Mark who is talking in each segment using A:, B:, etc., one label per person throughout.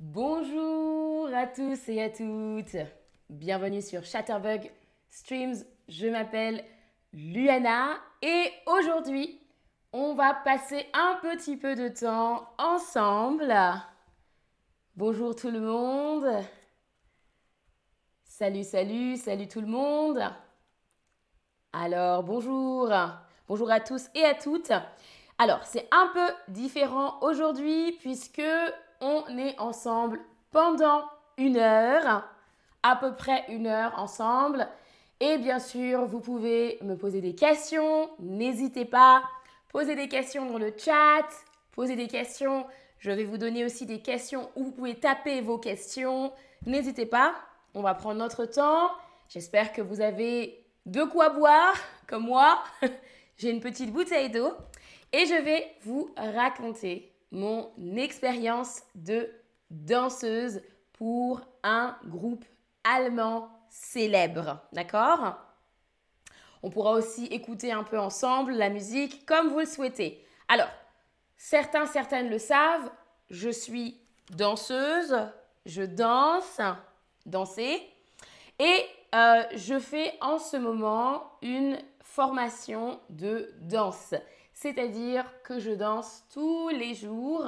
A: Bonjour à tous et à toutes. Bienvenue sur Chatterbug Streams. Je m'appelle Luana et aujourd'hui, on va passer un petit peu de temps ensemble. Bonjour tout le monde. Salut, salut, salut tout le monde. Alors, bonjour. Bonjour à tous et à toutes. Alors, c'est un peu différent aujourd'hui puisque on est ensemble pendant une heure, à peu près une heure ensemble. Et bien sûr, vous pouvez me poser des questions. N'hésitez pas. Posez des questions dans le chat. Posez des questions. Je vais vous donner aussi des questions où vous pouvez taper vos questions. N'hésitez pas. On va prendre notre temps. J'espère que vous avez de quoi boire, comme moi. J'ai une petite bouteille d'eau. Et je vais vous raconter mon expérience de danseuse pour un groupe allemand célèbre. D'accord? On pourra aussi écouter un peu ensemble la musique comme vous le souhaitez. Alors, certains, certaines le savent, je suis danseuse, je danse, danser, et euh, je fais en ce moment une formation de danse. C'est-à-dire que je danse tous les jours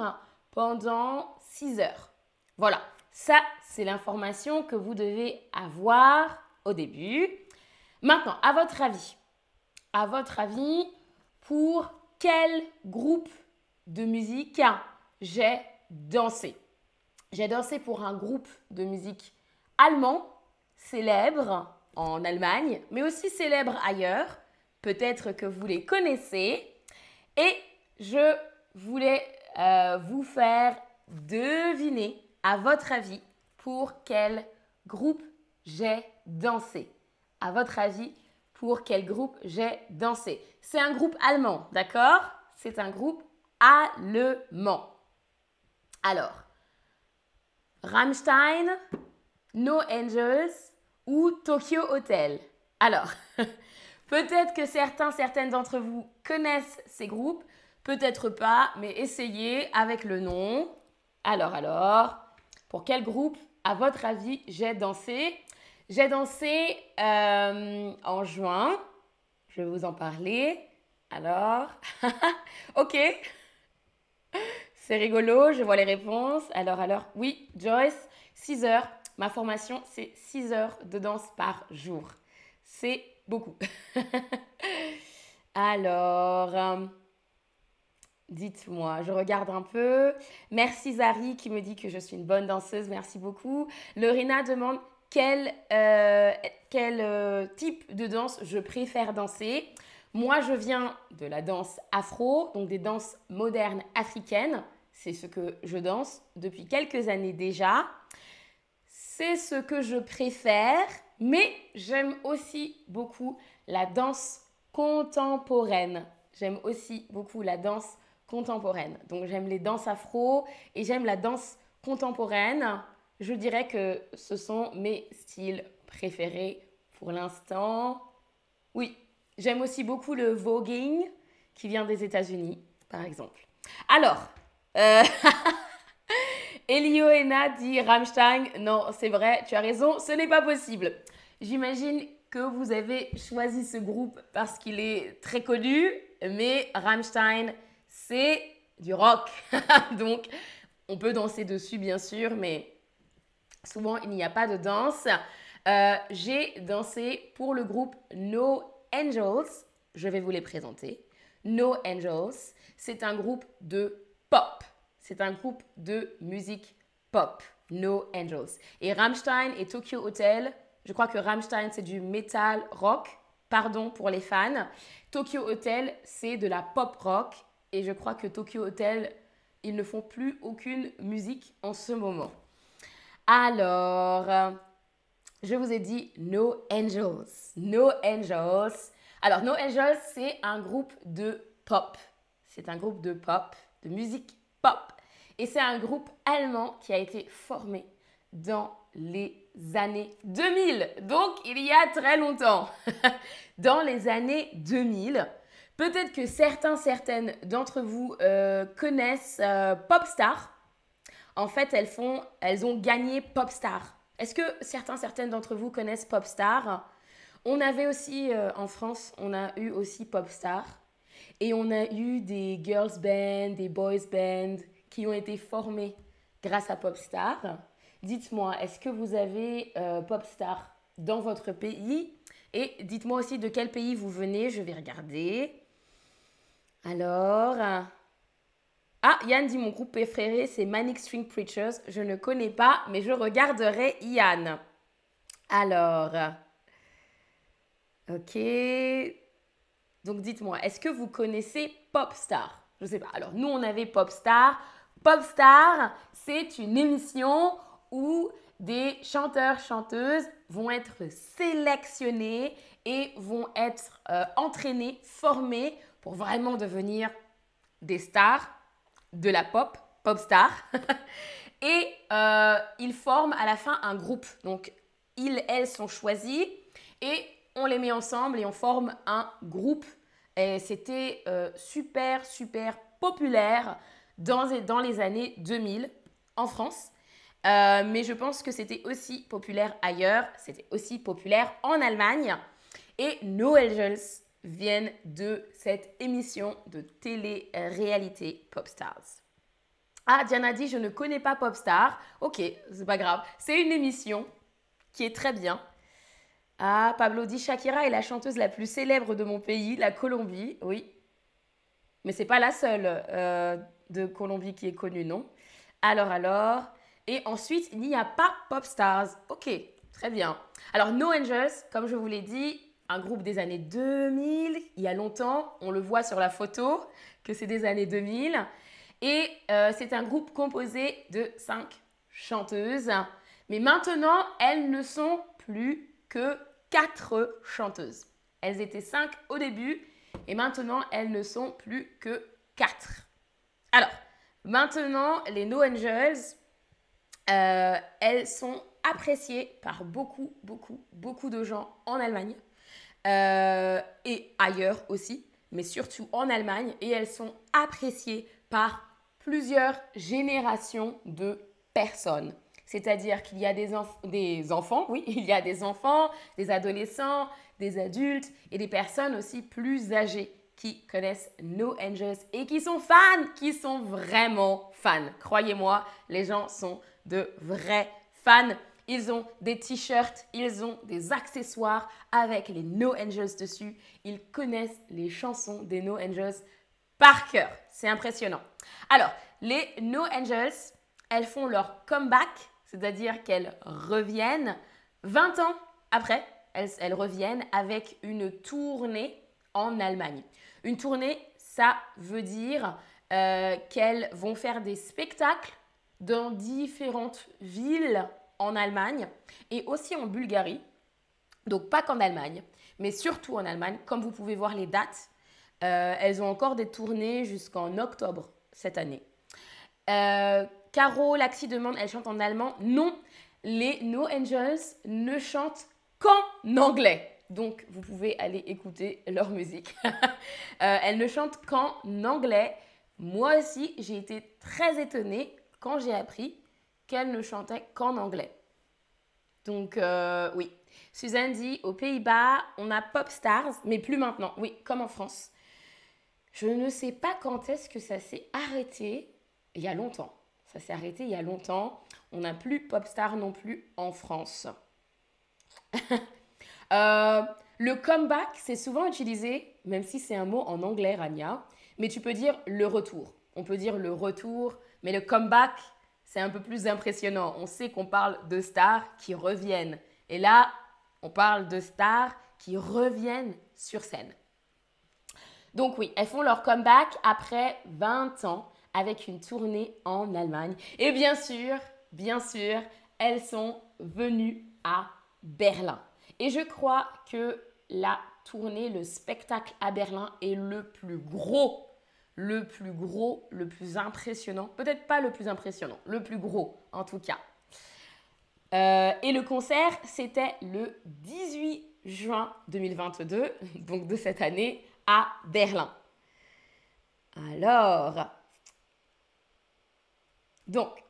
A: pendant 6 heures. Voilà, ça c'est l'information que vous devez avoir au début. Maintenant, à votre avis, à votre avis, pour quel groupe de musique j'ai dansé? J'ai dansé pour un groupe de musique allemand célèbre en Allemagne, mais aussi célèbre ailleurs. Peut-être que vous les connaissez. Et je voulais euh, vous faire deviner, à votre avis, pour quel groupe j'ai dansé. À votre avis, pour quel groupe j'ai dansé. C'est un groupe allemand, d'accord? C'est un groupe allemand. Alors, Rammstein, No Angels ou Tokyo Hotel? Alors, Peut-être que certains, certaines d'entre vous connaissent ces groupes, peut-être pas, mais essayez avec le nom. Alors, alors, pour quel groupe, à votre avis, j'ai dansé? J'ai dansé euh, en juin. Je vais vous en parler. Alors, ok. C'est rigolo, je vois les réponses. Alors, alors, oui, Joyce, 6 heures. Ma formation, c'est 6 heures de danse par jour. C'est beaucoup. Alors, euh, dites-moi, je regarde un peu. Merci Zari qui me dit que je suis une bonne danseuse, merci beaucoup. Lorena demande quel, euh, euh, type de danse je préfère danser. Moi, je viens de la danse afro, donc des danses modernes africaines. C'est ce que je danse depuis quelques années déjà. C'est ce que je préfère. Mais j'aime aussi beaucoup la danse contemporaine. J'aime aussi beaucoup la danse contemporaine. Donc j'aime les danses afro et j'aime la danse contemporaine. Je dirais que ce sont mes styles préférés pour l'instant. Oui, j'aime aussi beaucoup le voguing qui vient des États-Unis, par exemple. Alors, euh... Elioena dit Rammstein. Non, c'est vrai, tu as raison, ce n'est pas possible. J'imagine que vous avez choisi ce groupe parce qu'il est très connu, mais Rammstein, c'est du rock. Donc, on peut danser dessus, bien sûr, mais souvent, il n'y a pas de danse. Euh, j'ai dansé pour le groupe No Angels. Je vais vous les présenter. No Angels, c'est un groupe de. C'est un groupe de musique pop. No Angels. Et Rammstein et Tokyo Hotel, je crois que Rammstein, c'est du metal rock. Pardon pour les fans. Tokyo Hotel, c'est de la pop rock. Et je crois que Tokyo Hotel, ils ne font plus aucune musique en ce moment. Alors, je vous ai dit No Angels. No Angels. Alors, No Angels, c'est un groupe de pop. C'est un groupe de pop, de musique pop. Et c'est un groupe allemand qui a été formé dans les années 2000, donc il y a très longtemps. Dans les années 2000, peut-être que certains, certaines d'entre vous euh, connaissent euh, Popstar. En fait, elles, font, elles ont gagné Popstar. Est-ce que certains, certaines d'entre vous connaissent Popstar? On avait aussi euh, en France, on a eu aussi Popstar. Et on a eu des girls band, des boys band qui ont été formés grâce à Popstar. Dites-moi, est-ce que vous avez euh, Popstar dans votre pays? Et dites-moi aussi de quel pays vous venez, je vais regarder. Alors, ah, Yann dit mon groupe préféré, c'est Manic String Preachers. Je ne connais pas, mais je regarderai Yann. Alors, ok. Donc dites-moi, est-ce que vous connaissez Popstar? Je ne sais pas. Alors, nous, on avait Popstar. Popstar, c'est une émission où des chanteurs, chanteuses vont être sélectionnés et vont être euh, entraînés, formés pour vraiment devenir des stars de la pop, pop star. et euh, ils forment à la fin un groupe. Donc, ils, elles sont choisis et on les met ensemble et on forme un groupe. Et c'était euh, super, super populaire dans, les années 2000 en France. Euh, mais je pense que c'était aussi populaire ailleurs, c'était aussi populaire en Allemagne. Et No Angels viennent de cette émission de télé-réalité Popstars. Ah, Diana dit, je ne connais pas Popstar. Ok, c'est pas grave. C'est une émission qui est très bien. Ah, Pablo dit, Shakira est la chanteuse la plus célèbre de mon pays, la Colombie. Oui. Mais c'est pas la seule euh, de Colombie qui est connue, non Alors, alors. Et ensuite, il n'y a pas Popstars. Ok, très bien. Alors, No Angels, comme je vous l'ai dit, un groupe des années 2000, il y a longtemps, on le voit sur la photo, que c'est des années 2000. Et euh, c'est un groupe composé de cinq chanteuses. Mais maintenant, elles ne sont plus que quatre chanteuses. Elles étaient cinq au début et maintenant, elles ne sont plus que quatre. Alors, maintenant, les No Angels, euh, elles sont appréciées par beaucoup, beaucoup, beaucoup de gens en Allemagne euh, et ailleurs aussi, mais surtout en Allemagne. Et elles sont appréciées par plusieurs générations de personnes. C'est-à-dire qu'il y a des, des, enfants, oui, il y a des enfants, des adolescents, des adultes et des personnes aussi plus âgées qui connaissent No Angels et qui sont fans, qui sont vraiment fans. Croyez-moi, les gens sont de vrais fans. Ils ont des t-shirts, ils ont des accessoires avec les No Angels dessus. Ils connaissent les chansons des No Angels par cœur. C'est impressionnant. Alors, les No Angels, elles font leur comeback, c'est-à-dire qu'elles reviennent 20 ans après. Elles, reviennent avec une tournée en Allemagne. Une tournée, ça veut dire euh, qu'elles vont faire des spectacles dans différentes villes en Allemagne et aussi en Bulgarie. Donc pas qu'en Allemagne, mais surtout en Allemagne. Comme vous pouvez voir les dates, euh, elles ont encore des tournées jusqu'en octobre cette année. Euh, Caro Laxi demande, elle chante en allemand. Non, les No Angels ne chantent qu'en anglais. Donc, vous pouvez aller écouter leur musique. Euh, elles ne chantent qu'en anglais. Moi aussi, j'ai été très étonnée quand j'ai appris qu'elle ne chantait qu'en anglais. Donc euh, oui. Suzanne dit, aux Pays-Bas, on a Pop Stars, mais plus maintenant. Oui, comme en France. Je ne sais pas quand est-ce que ça s'est arrêté. Il y a longtemps. Ça s'est arrêté il y a longtemps. On n'a plus Pop Stars non plus en France. Euh, le comeback, c'est souvent utilisé, même si c'est un mot en anglais, Rania, mais tu peux dire le retour. On peut dire le retour, mais le comeback, c'est un peu plus impressionnant. On sait qu'on parle de stars qui reviennent. Et là, on parle de stars qui reviennent sur scène. Donc oui, elles font leur comeback après 20 ans avec une tournée en Allemagne. Et bien sûr, bien sûr, elles sont venues à Berlin. Et je crois que la tournée, le spectacle à Berlin est le plus gros le plus gros, le plus impressionnant. Peut-être pas le plus impressionnant, le plus gros en tout cas. Euh, et le concert, c'était le 18 juin 2022, donc de cette année, à Berlin. Alors, donc,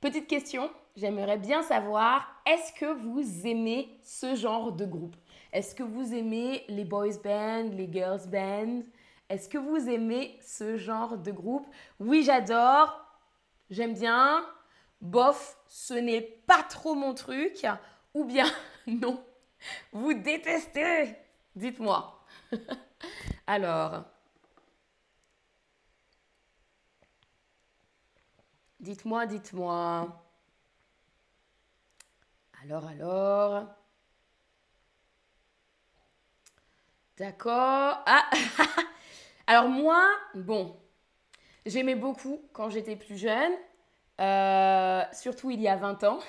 A: petite question, j'aimerais bien savoir, est-ce que vous aimez ce genre de groupe? Est-ce que vous aimez les boys band, les girls band? Est-ce que vous aimez ce genre de groupe? Oui, j'adore. J'aime bien. Bof, ce n'est pas trop mon truc. Ou bien non, vous détestez. Dites-moi. Alors, dites-moi, dites-moi. Alors, alors. D'accord. Ah Alors moi, bon, j'aimais beaucoup quand j'étais plus jeune, euh, surtout il y a 20 ans.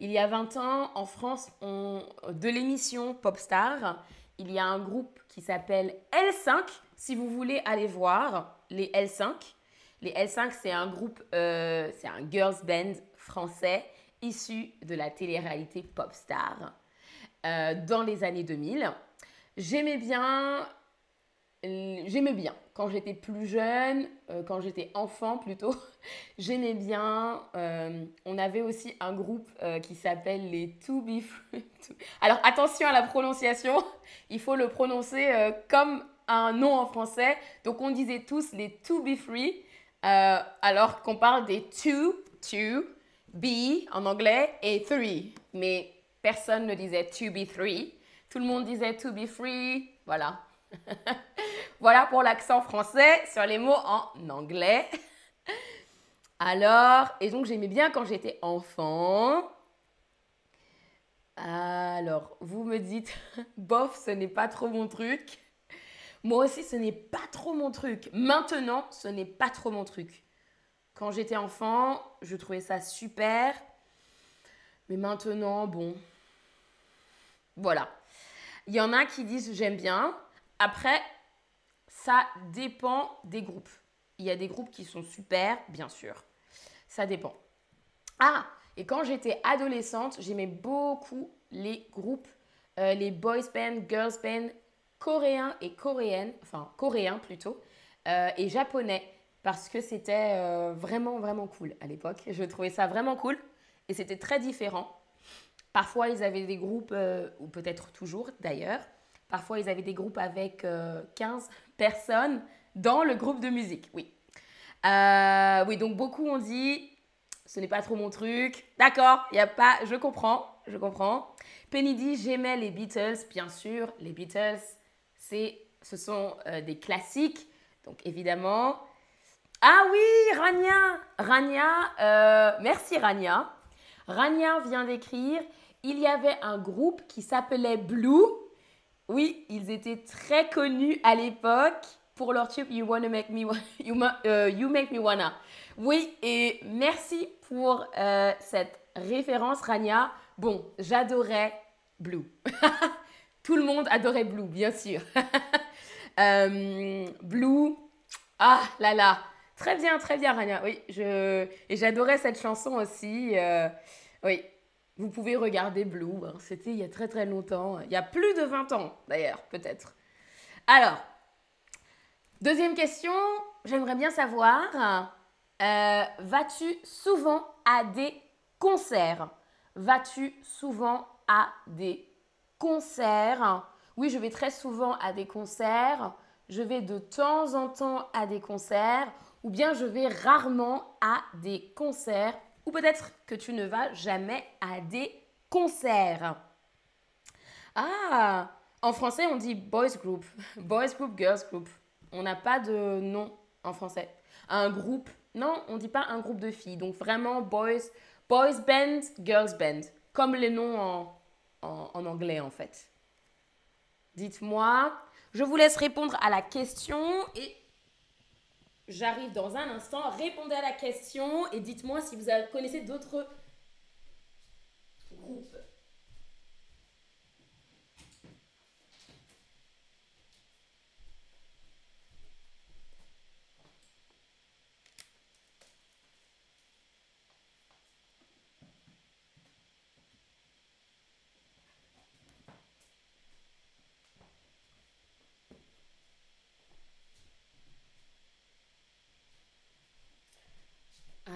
A: Il y a 20 ans, en France, de l'émission Popstar, il y a un groupe qui s'appelle L5. Si vous voulez aller voir les L5, les L5, c'est un groupe, euh, c'est un girls band français issu de la télé-réalité Popstar euh, dans les années 2000. J'aimais bien, j'aimais bien quand j'étais plus jeune, euh, quand j'étais enfant plutôt, j'aimais bien. Euh, on avait aussi un groupe qui s'appelle les To Be Free. Alors attention à la prononciation, il faut le prononcer comme un nom en français. Donc on disait tous les To Be Free, alors qu'on parle des To, To, be en anglais et three. Mais personne ne disait to be three. Tout le monde disait to be free. Voilà. voilà pour l'accent français sur les mots en anglais. Alors, et donc j'aimais bien quand j'étais enfant. Alors, vous me dites, bof, ce n'est pas trop mon truc. Moi aussi, ce n'est pas trop mon truc. Maintenant, ce n'est pas trop mon truc. Quand j'étais enfant, je trouvais ça super. Mais maintenant, bon. Voilà. Il y en a qui disent j'aime bien. Après, ça dépend des groupes. Il y a des groupes qui sont super, bien sûr. Ça dépend. Ah, et quand j'étais adolescente, j'aimais beaucoup les groupes, euh, les boys band, girls band, coréens et coréennes, enfin coréens plutôt, euh, et japonais parce que c'était euh, vraiment, vraiment cool à l'époque. Je trouvais ça vraiment cool et c'était très différent. Parfois, ils avaient des groupes, euh, ou peut-être toujours d'ailleurs, parfois ils avaient des groupes avec 15 euh, personnes dans le groupe de musique, oui. oui, donc beaucoup ont dit, ce n'est pas trop mon truc. D'accord, il y a pas, je comprends, je comprends. Penny dit, j'aimais les Beatles, bien sûr, les Beatles, c'est, ce sont des classiques, donc évidemment. Ah oui, Rania Rania, euh, merci Rania. Rania vient d'écrire il y avait un groupe qui s'appelait Blue. Oui, ils étaient très connus à l'époque pour leur tube You Wanna Make Me you, euh, you, Make Me Wanna. Oui, et merci pour euh, cette référence, Rania. Bon, j'adorais Blue. Tout le monde adorait Blue, bien sûr. Blue, ah là là, Très bien, très bien, Rania. Oui, et j'adorais cette chanson aussi. Euh, oui, vous pouvez regarder Blue. Hein. C'était il y a très très longtemps. Il y a plus de 20 ans, d'ailleurs, peut-être. Alors, deuxième question. J'aimerais bien savoir, euh, vas-tu souvent à des concerts? Vas-tu souvent à des concerts? Oui, je vais très souvent à des concerts. Je vais de temps en temps à des concerts ou bien je vais rarement à des concerts, ou peut-être que tu ne vas jamais à des concerts. Ah, en français on dit boys group, boys group, girls group. On n'a pas de nom en français. Un groupe, non, on ne dit pas un groupe de filles. Donc vraiment boys, boys band, girls band, comme les noms en, en, anglais en fait. Dites-moi, je vous laisse répondre à la question et J'arrive dans un instant. Répondez à la question et dites-moi si vous connaissez d'autres groupes.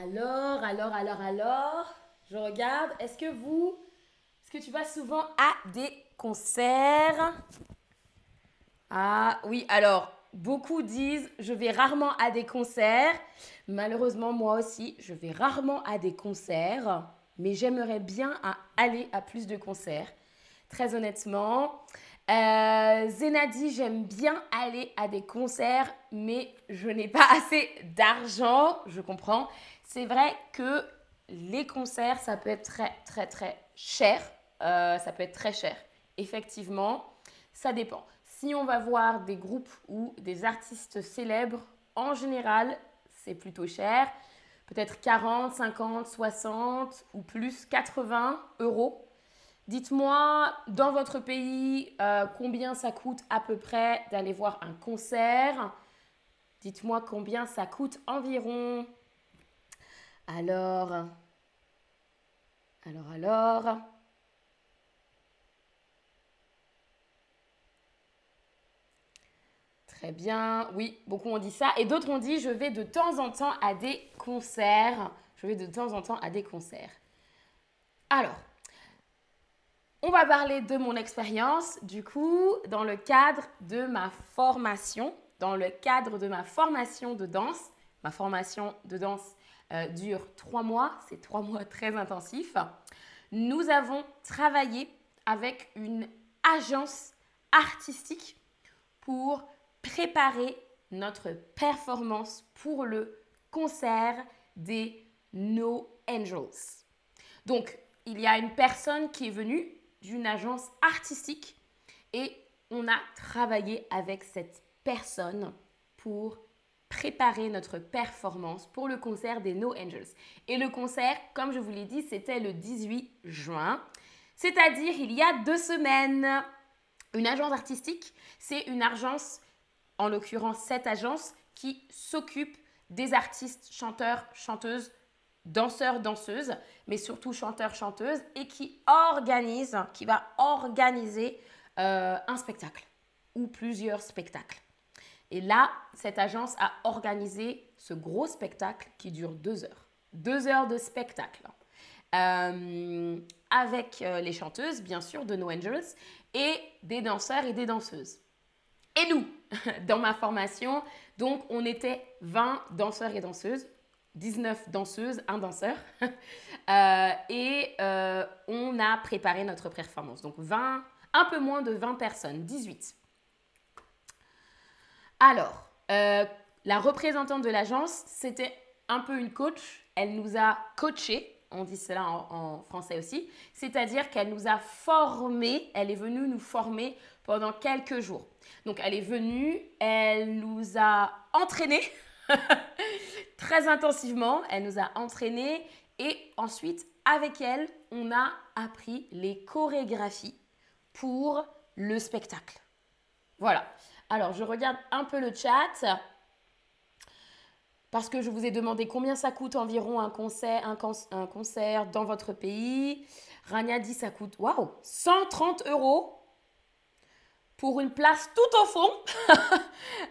A: Alors, alors, alors, alors, je regarde. Est-ce que vous, est-ce que tu vas souvent à des concerts? Ah oui, alors, beaucoup disent je vais rarement à des concerts. Malheureusement, moi aussi, je vais rarement à des concerts, mais j'aimerais bien aller à plus de concerts. Très honnêtement, euh, Zena dit j'aime bien aller à des concerts, mais je n'ai pas assez d'argent. Je comprends. C'est vrai que les concerts, ça peut être très, très, très cher. Euh, ça peut être très cher. Effectivement, ça dépend. Si on va voir des groupes ou des artistes célèbres, en général, c'est plutôt cher. Peut-être 40, 50, 60 ou plus 80 euros Dites-moi dans votre pays euh, combien ça coûte à peu près d'aller voir un concert? Dites-moi combien ça coûte environ? Alors, alors, alors. Très bien, oui, beaucoup ont dit ça. Et d'autres ont dit, je vais de temps en temps à des concerts. Je vais de temps en temps à des concerts. Alors, on va parler de mon expérience, du coup, dans le cadre de ma formation, dans le cadre de ma formation de danse. Ma formation de danse euh, dure trois mois, c'est trois mois très intensifs. Nous avons travaillé avec une agence artistique pour préparer notre performance pour le concert des No Angels. Donc, il y a une personne qui est venue d'une agence artistique et on a travaillé avec cette personne pour préparer notre performance pour le concert des No Angels. Et le concert, comme je vous l'ai dit, c'était le 18 juin, c'est-à-dire il y a deux semaines. Une agence artistique, c'est une agence, en l'occurrence cette agence, qui s'occupe des artistes, chanteurs, chanteuses danseur, danseuse, mais surtout chanteur, chanteuse, et qui organise, qui va organiser euh, un spectacle ou plusieurs spectacles. Et là, cette agence a organisé ce gros spectacle qui dure deux heures. Deux heures de spectacle. Euh, avec euh, les chanteuses, bien sûr, de No Angels, et des danseurs et des danseuses. Et nous, dans ma formation, donc on était 20 danseurs et danseuses, 19 danseuses, un danseur. Euh, et on a préparé notre performance. Donc 20, un peu moins de 20 personnes, 18. Alors, euh, la représentante de l'agence, c'était un peu une coach. Elle nous a coachés, on dit cela en, en français aussi, c'est-à-dire qu'elle nous a formés, elle est venue nous former pendant quelques jours. Donc elle est venue, elle nous a entraînés très intensivement. Elle nous a entraînés et ensuite, avec elle, on a appris les chorégraphies pour le spectacle. Voilà. Alors, je regarde un peu le chat parce que je vous ai demandé combien ça coûte environ un concert, dans votre pays. Rania dit ça coûte, waouh, 130 euros pour une place tout au fond.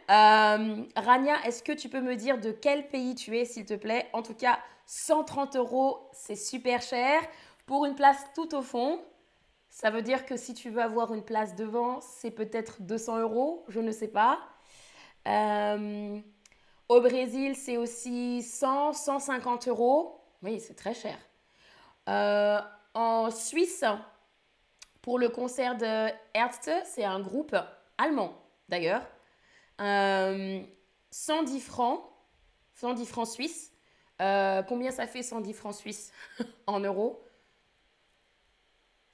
A: Euh, Rania, est-ce que tu peux me dire de quel pays tu es, s'il te plaît? En tout cas, 130 euros, c'est super cher. Pour une place tout au fond, ça veut dire que si tu veux avoir une place devant, c'est peut-être 200 euros, je ne sais pas. Euh, au Brésil, c'est aussi 100, 150 euros. Oui, c'est très cher. Euh, en Suisse, pour le concert de Ärzte, c'est un groupe allemand d'ailleurs. 110 euh, francs, 110 francs suisses. Combien ça fait 110 francs suisses en euros?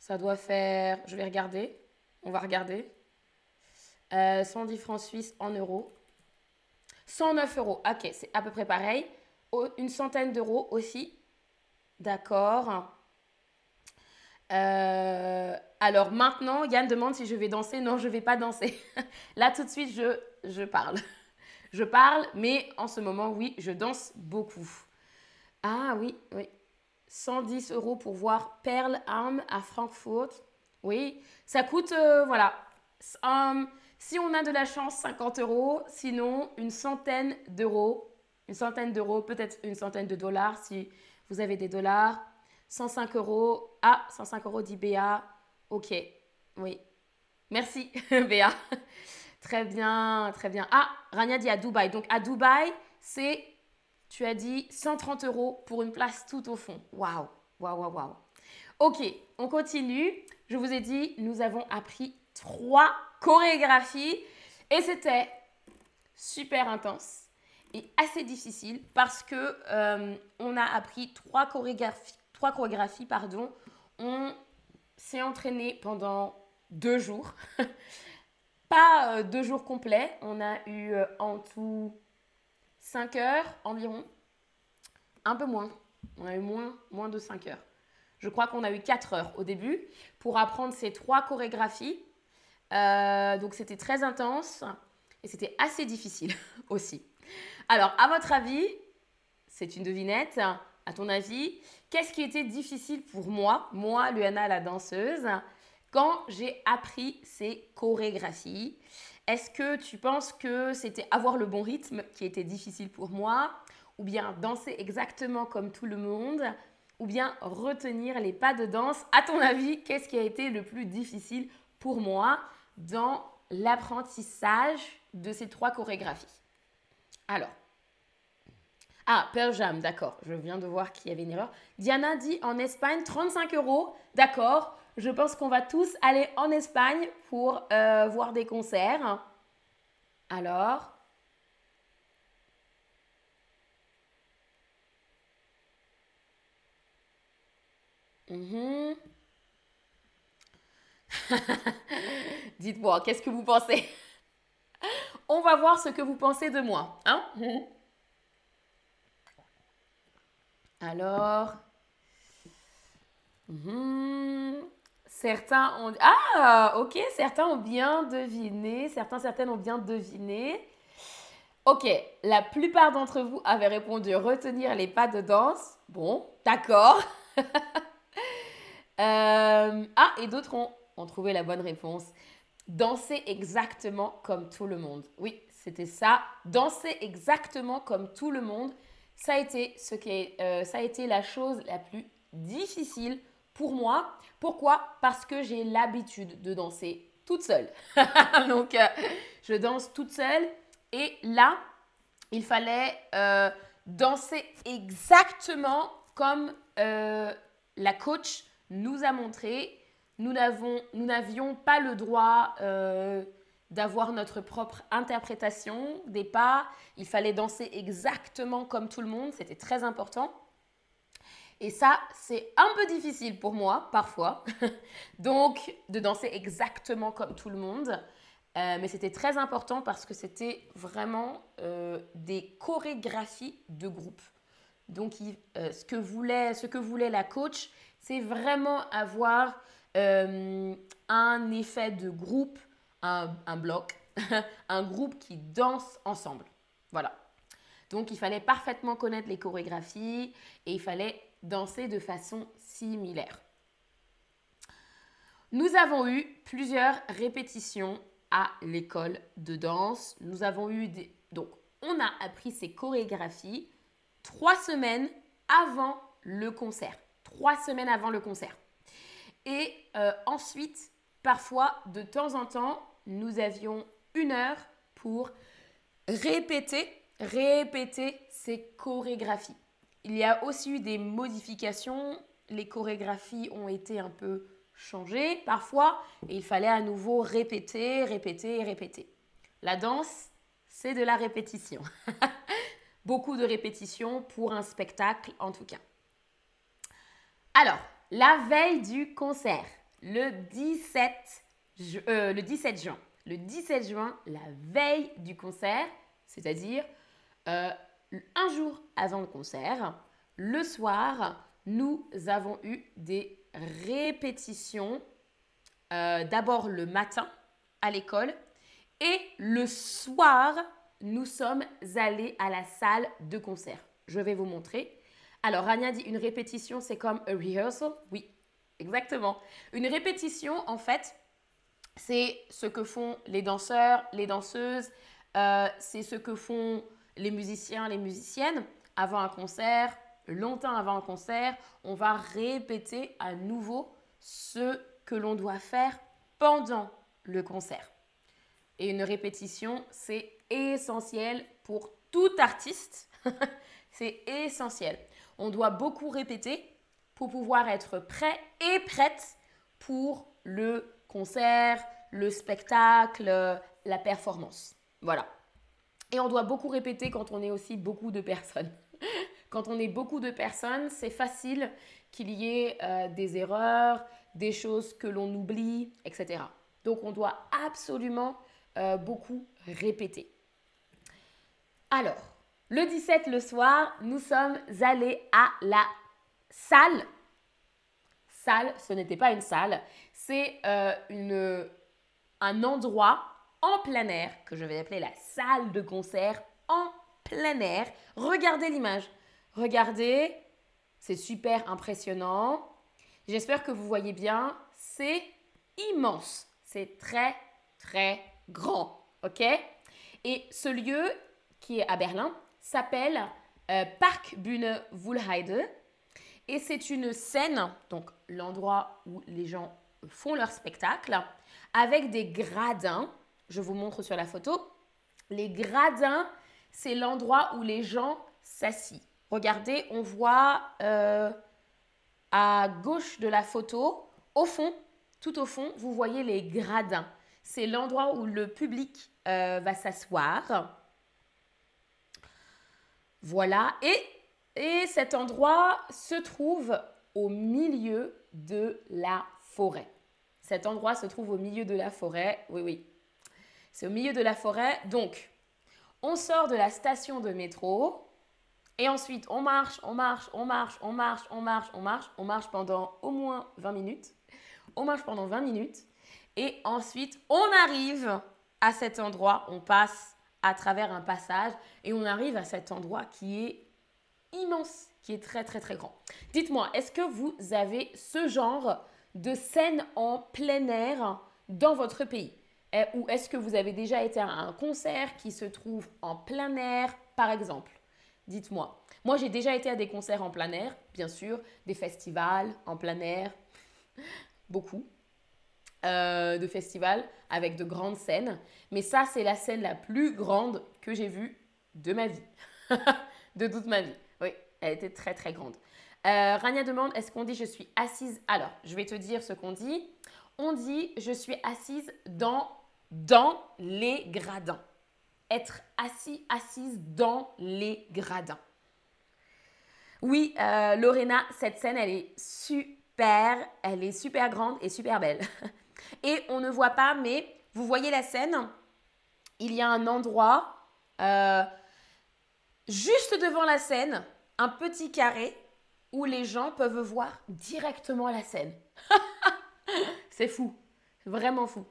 A: Ça doit faire, je vais regarder, on va regarder. 110 euh, francs suisses en euros. 109 euros, ok, c'est à peu près pareil. Une centaine d'euros aussi. D'accord. Euh, alors maintenant, Yann demande si je vais danser. Non, je ne vais pas danser. Là, tout de suite, je parle. Je parle, mais en ce moment, oui, je danse beaucoup. Ah oui, oui. 110 euros pour voir Pearl Arm à Francfort. Oui, ça coûte, euh, voilà. si on a de la chance, 50 euros. Sinon, une centaine d'euros. une centaine d'euros, peut-être une centaine de dollars si vous avez des dollars. 105 euros. Ah, 105 euros dit Béa. Ok, oui. Merci Béa. Très bien, très bien. Ah, Rania dit à Dubaï. Donc à Dubaï, c'est, tu as dit 130 euros pour une place tout au fond. Waouh, waouh, waouh, waouh. Ok, on continue. Je vous ai dit, nous avons appris trois chorégraphies et c'était super intense et assez difficile parce que euh, on a appris trois chorégraphies, trois chorégraphies pardon. On s'est entraîné pendant deux jours, pas euh, deux jours complets. On a eu euh, en tout cinq heures environ, un peu moins. On a eu moins, moins de cinq heures. Je crois qu'on a eu 4 heures au début pour apprendre ces trois chorégraphies. Euh, donc c'était très intense et c'était assez difficile aussi. Alors, à votre avis, c'est une devinette, à ton avis, qu'est-ce qui était difficile pour moi, moi, Luana la danseuse, quand j'ai appris ces chorégraphies? Est-ce que tu penses que c'était avoir le bon rythme qui était difficile pour moi ou bien danser exactement comme tout le monde ou bien retenir les pas de danse? À ton avis, qu'est-ce qui a été le plus difficile pour moi dans l'apprentissage de ces trois chorégraphies? Alors, ah, Pearl Jam, d'accord. Je viens de voir qu'il y avait une erreur. Diana dit en Espagne 35 euros. D'accord. Je pense qu'on va tous aller en Espagne pour euh, voir des concerts. Alors, Mhm. Dites-moi, qu'est-ce que vous pensez? On va voir ce que vous pensez de moi. Hein? Alors, mhm. Certains ont... Ah, ok, certains ont bien deviné, certains, certaines ont bien deviné. Ok, la plupart d'entre vous avaient répondu retenir les pas de danse. Bon, d'accord. Euh, ah, et d'autres ont, trouvé la bonne réponse. Danser exactement comme tout le monde. Oui, c'était ça. Danser exactement comme tout le monde. Ça a été, ce qui euh, ça a été la chose la plus difficile pour moi. Pourquoi? Parce que j'ai l'habitude de danser toute seule. Donc, euh, je danse toute seule. Et là, il fallait danser exactement comme la coach nous a montré, nous n'avions pas le droit euh, d'avoir notre propre interprétation des pas. Il fallait danser exactement comme tout le monde, c'était très important. Et ça, c'est un peu difficile pour moi, parfois. Donc, de danser exactement comme tout le monde. Euh, mais c'était très important parce que c'était vraiment euh, des chorégraphies de groupe. Donc, ce, que voulait, ce que voulait la coach, c'est vraiment avoir euh, un effet de groupe, un, bloc, un groupe qui danse ensemble. Voilà. Donc il fallait parfaitement connaître les chorégraphies et il fallait danser de façon similaire. Nous avons eu plusieurs répétitions à l'école de danse. Nous avons eu des... Donc, on a appris ces chorégraphies trois semaines avant le concert trois semaines avant le concert. Et euh, ensuite, parfois, de temps en temps, nous avions une heure pour répéter, répéter ces chorégraphies. Il y a aussi eu des modifications. Les chorégraphies ont été un peu changées parfois et il fallait à nouveau répéter, répéter répéter. La danse, c'est de la répétition. Beaucoup de répétitions pour un spectacle en tout cas. Alors, la veille du concert, le 17, euh, le 17 juin. Le 17 juin, la veille du concert, c'est-à-dire euh, un jour avant le concert, le soir, nous avons eu des répétitions. Euh, d'abord le matin à l'école et le soir, nous sommes allés à la salle de concert. Je vais vous montrer. Alors, Rania dit une répétition, c'est comme a rehearsal. Oui, exactement. Une répétition, en fait, c'est ce que font les danseurs, les danseuses, euh, c'est ce que font les musiciens, les musiciennes, avant un concert, longtemps avant un concert, on va répéter à nouveau ce que l'on doit faire pendant le concert. Et une répétition, c'est essentiel pour tout artiste. c'est essentiel. On doit beaucoup répéter pour pouvoir être prêt et prête pour le concert, le spectacle, la performance. Voilà. Et on doit beaucoup répéter quand on est aussi beaucoup de personnes. quand on est beaucoup de personnes, c'est facile qu'il y ait euh, des erreurs, des choses que l'on oublie, etc. Donc on doit absolument euh, beaucoup répéter. Alors, le 17 le soir, nous sommes allés à la salle. Salle, ce n'était pas une salle, c'est euh, un endroit en plein air que je vais appeler la salle de concert en plein air. Regardez l'image. Regardez, c'est super impressionnant. J'espère que vous voyez bien. C'est immense. C'est très, très grand. OK? Et ce lieu qui est à Berlin s'appelle euh, Parkbühne Wuhlheide. Et c'est une scène, donc l'endroit où les gens font leur spectacle, avec des gradins. Je vous montre sur la photo. Les gradins, c'est l'endroit où les gens s'assient. Regardez, on voit euh, à gauche de la photo, au fond, tout au fond, vous voyez les gradins. C'est l'endroit où le public euh, va s'asseoir. Voilà. Et, et cet endroit se trouve au milieu de la forêt. Cet endroit se trouve au milieu de la forêt. Oui, oui. C'est au milieu de la forêt. Donc, on sort de la station de métro. Et ensuite, on marche, on marche, on marche, on marche, on marche, on marche. On marche pendant au moins 20 minutes. On marche pendant 20 minutes. Et ensuite, on arrive à cet endroit. On passe à travers un passage. Et on arrive à cet endroit qui est immense, qui est très, très, très grand. Dites-moi, est-ce que vous avez ce genre de scène en plein air dans votre pays? Ou est-ce que vous avez déjà été à un concert qui se trouve en plein air, par exemple? Dites-moi. Moi, j'ai déjà été à des concerts en plein air, bien sûr, des festivals en plein air, beaucoup euh, de festivals avec de grandes scènes. Mais ça, c'est la scène la plus grande que j'ai vue de ma vie, de toute ma vie. Oui, elle était très très grande. Euh, Rania demande est-ce qu'on dit je suis assise Alors, je vais te dire ce qu'on dit. On dit je suis assise dans, dans les gradins. Être assis, assise dans les gradins. Oui, euh, Lorena, cette scène, elle est super, elle est super grande et super belle. Et on ne voit pas, mais vous voyez la scène, il y a un endroit euh, juste devant la scène, un petit carré où les gens peuvent voir directement la scène. c'est fou, vraiment fou.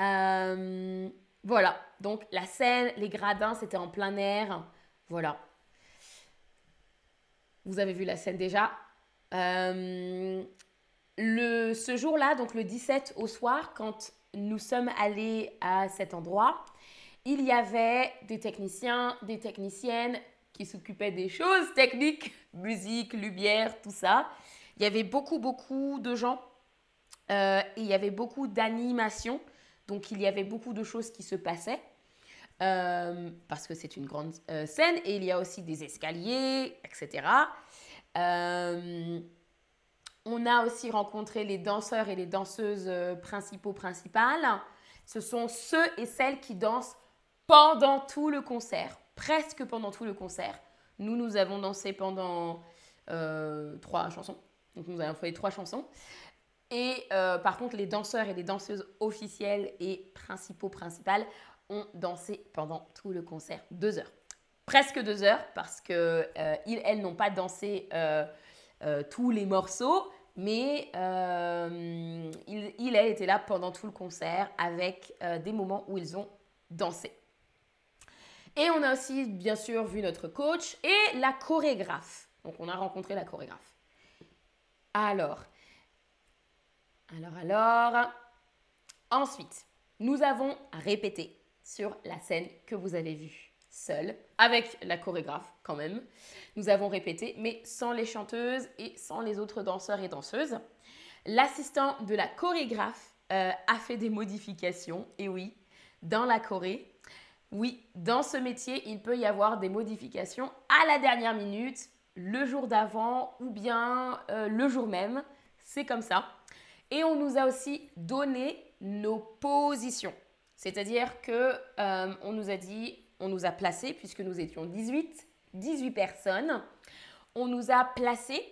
A: Euh, voilà, donc la scène, les gradins, c'était en plein air. Voilà. Vous avez vu la scène déjà. Euh, le, ce jour-là, donc le 17 au soir, quand nous sommes allés à cet endroit, il y avait des techniciens, des techniciennes, qui s'occupait des choses techniques, musique, lumière, tout ça. Il y avait beaucoup, beaucoup de gens euh, et il y avait beaucoup d'animation. Donc il y avait beaucoup de choses qui se passaient euh, parce que c'est une grande euh, scène et il y a aussi des escaliers, etc. on a aussi rencontré les danseurs et les danseuses principaux principales. Ce sont ceux et celles qui dansent pendant tout le concert presque pendant tout le concert. Nous, nous avons dansé pendant euh, trois chansons. Donc, nous avons fait trois chansons. Et euh, par contre, les danseurs et les danseuses officielles et principaux, principales ont dansé pendant tout le concert deux heures. Presque deux heures parce que euh, ils, elles n'ont pas dansé tous les morceaux, mais elles étaient là pendant tout le concert avec des moments où ils ont dansé. Et on a aussi, bien sûr, vu notre coach et la chorégraphe. Donc, on a rencontré la chorégraphe. Alors, alors, alors. Ensuite, nous avons répété sur la scène que vous avez vue. seul, avec la chorégraphe quand même. Nous avons répété, mais sans les chanteuses et sans les autres danseurs et danseuses. L'assistant de la chorégraphe euh, a fait des modifications, et oui, dans la choré. Oui, dans ce métier, il peut y avoir des modifications à la dernière minute, le jour d'avant ou bien euh, le jour même. C'est comme ça. Et on nous a aussi donné nos positions. C'est-à-dire que euh, on nous a dit, on nous a placés, puisque nous étions 18, 18 personnes, on nous a placés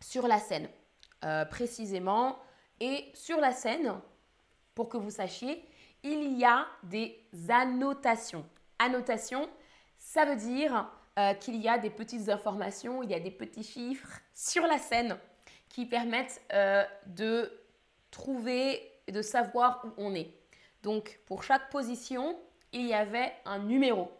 A: sur la scène, euh, précisément. Et sur la scène, pour que vous sachiez, il y a des annotations. Annotations, ça veut dire euh, qu'il y a des petites informations, il y a des petits chiffres sur la scène qui permettent de trouver, de savoir où on est. Donc, pour chaque position, il y avait un numéro.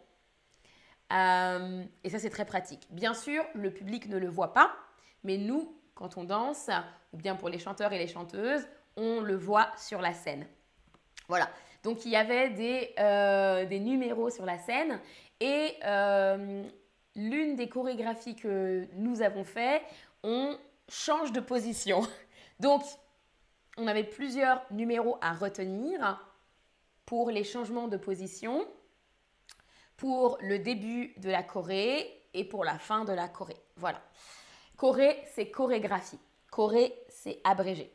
A: Euh, et ça, c'est très pratique. Bien sûr, le public ne le voit pas, mais nous, quand on danse, ou bien pour les chanteurs et les chanteuses, on le voit sur la scène. Voilà. Donc, il y avait des, euh, numéros sur la scène. Et euh, l'une des chorégraphies que nous avons fait, on change de position. Donc, on avait plusieurs numéros à retenir pour les changements de position, pour le début de la choré et pour la fin de la choré. Voilà. Choré, c'est chorégraphie. Choré, c'est abrégé.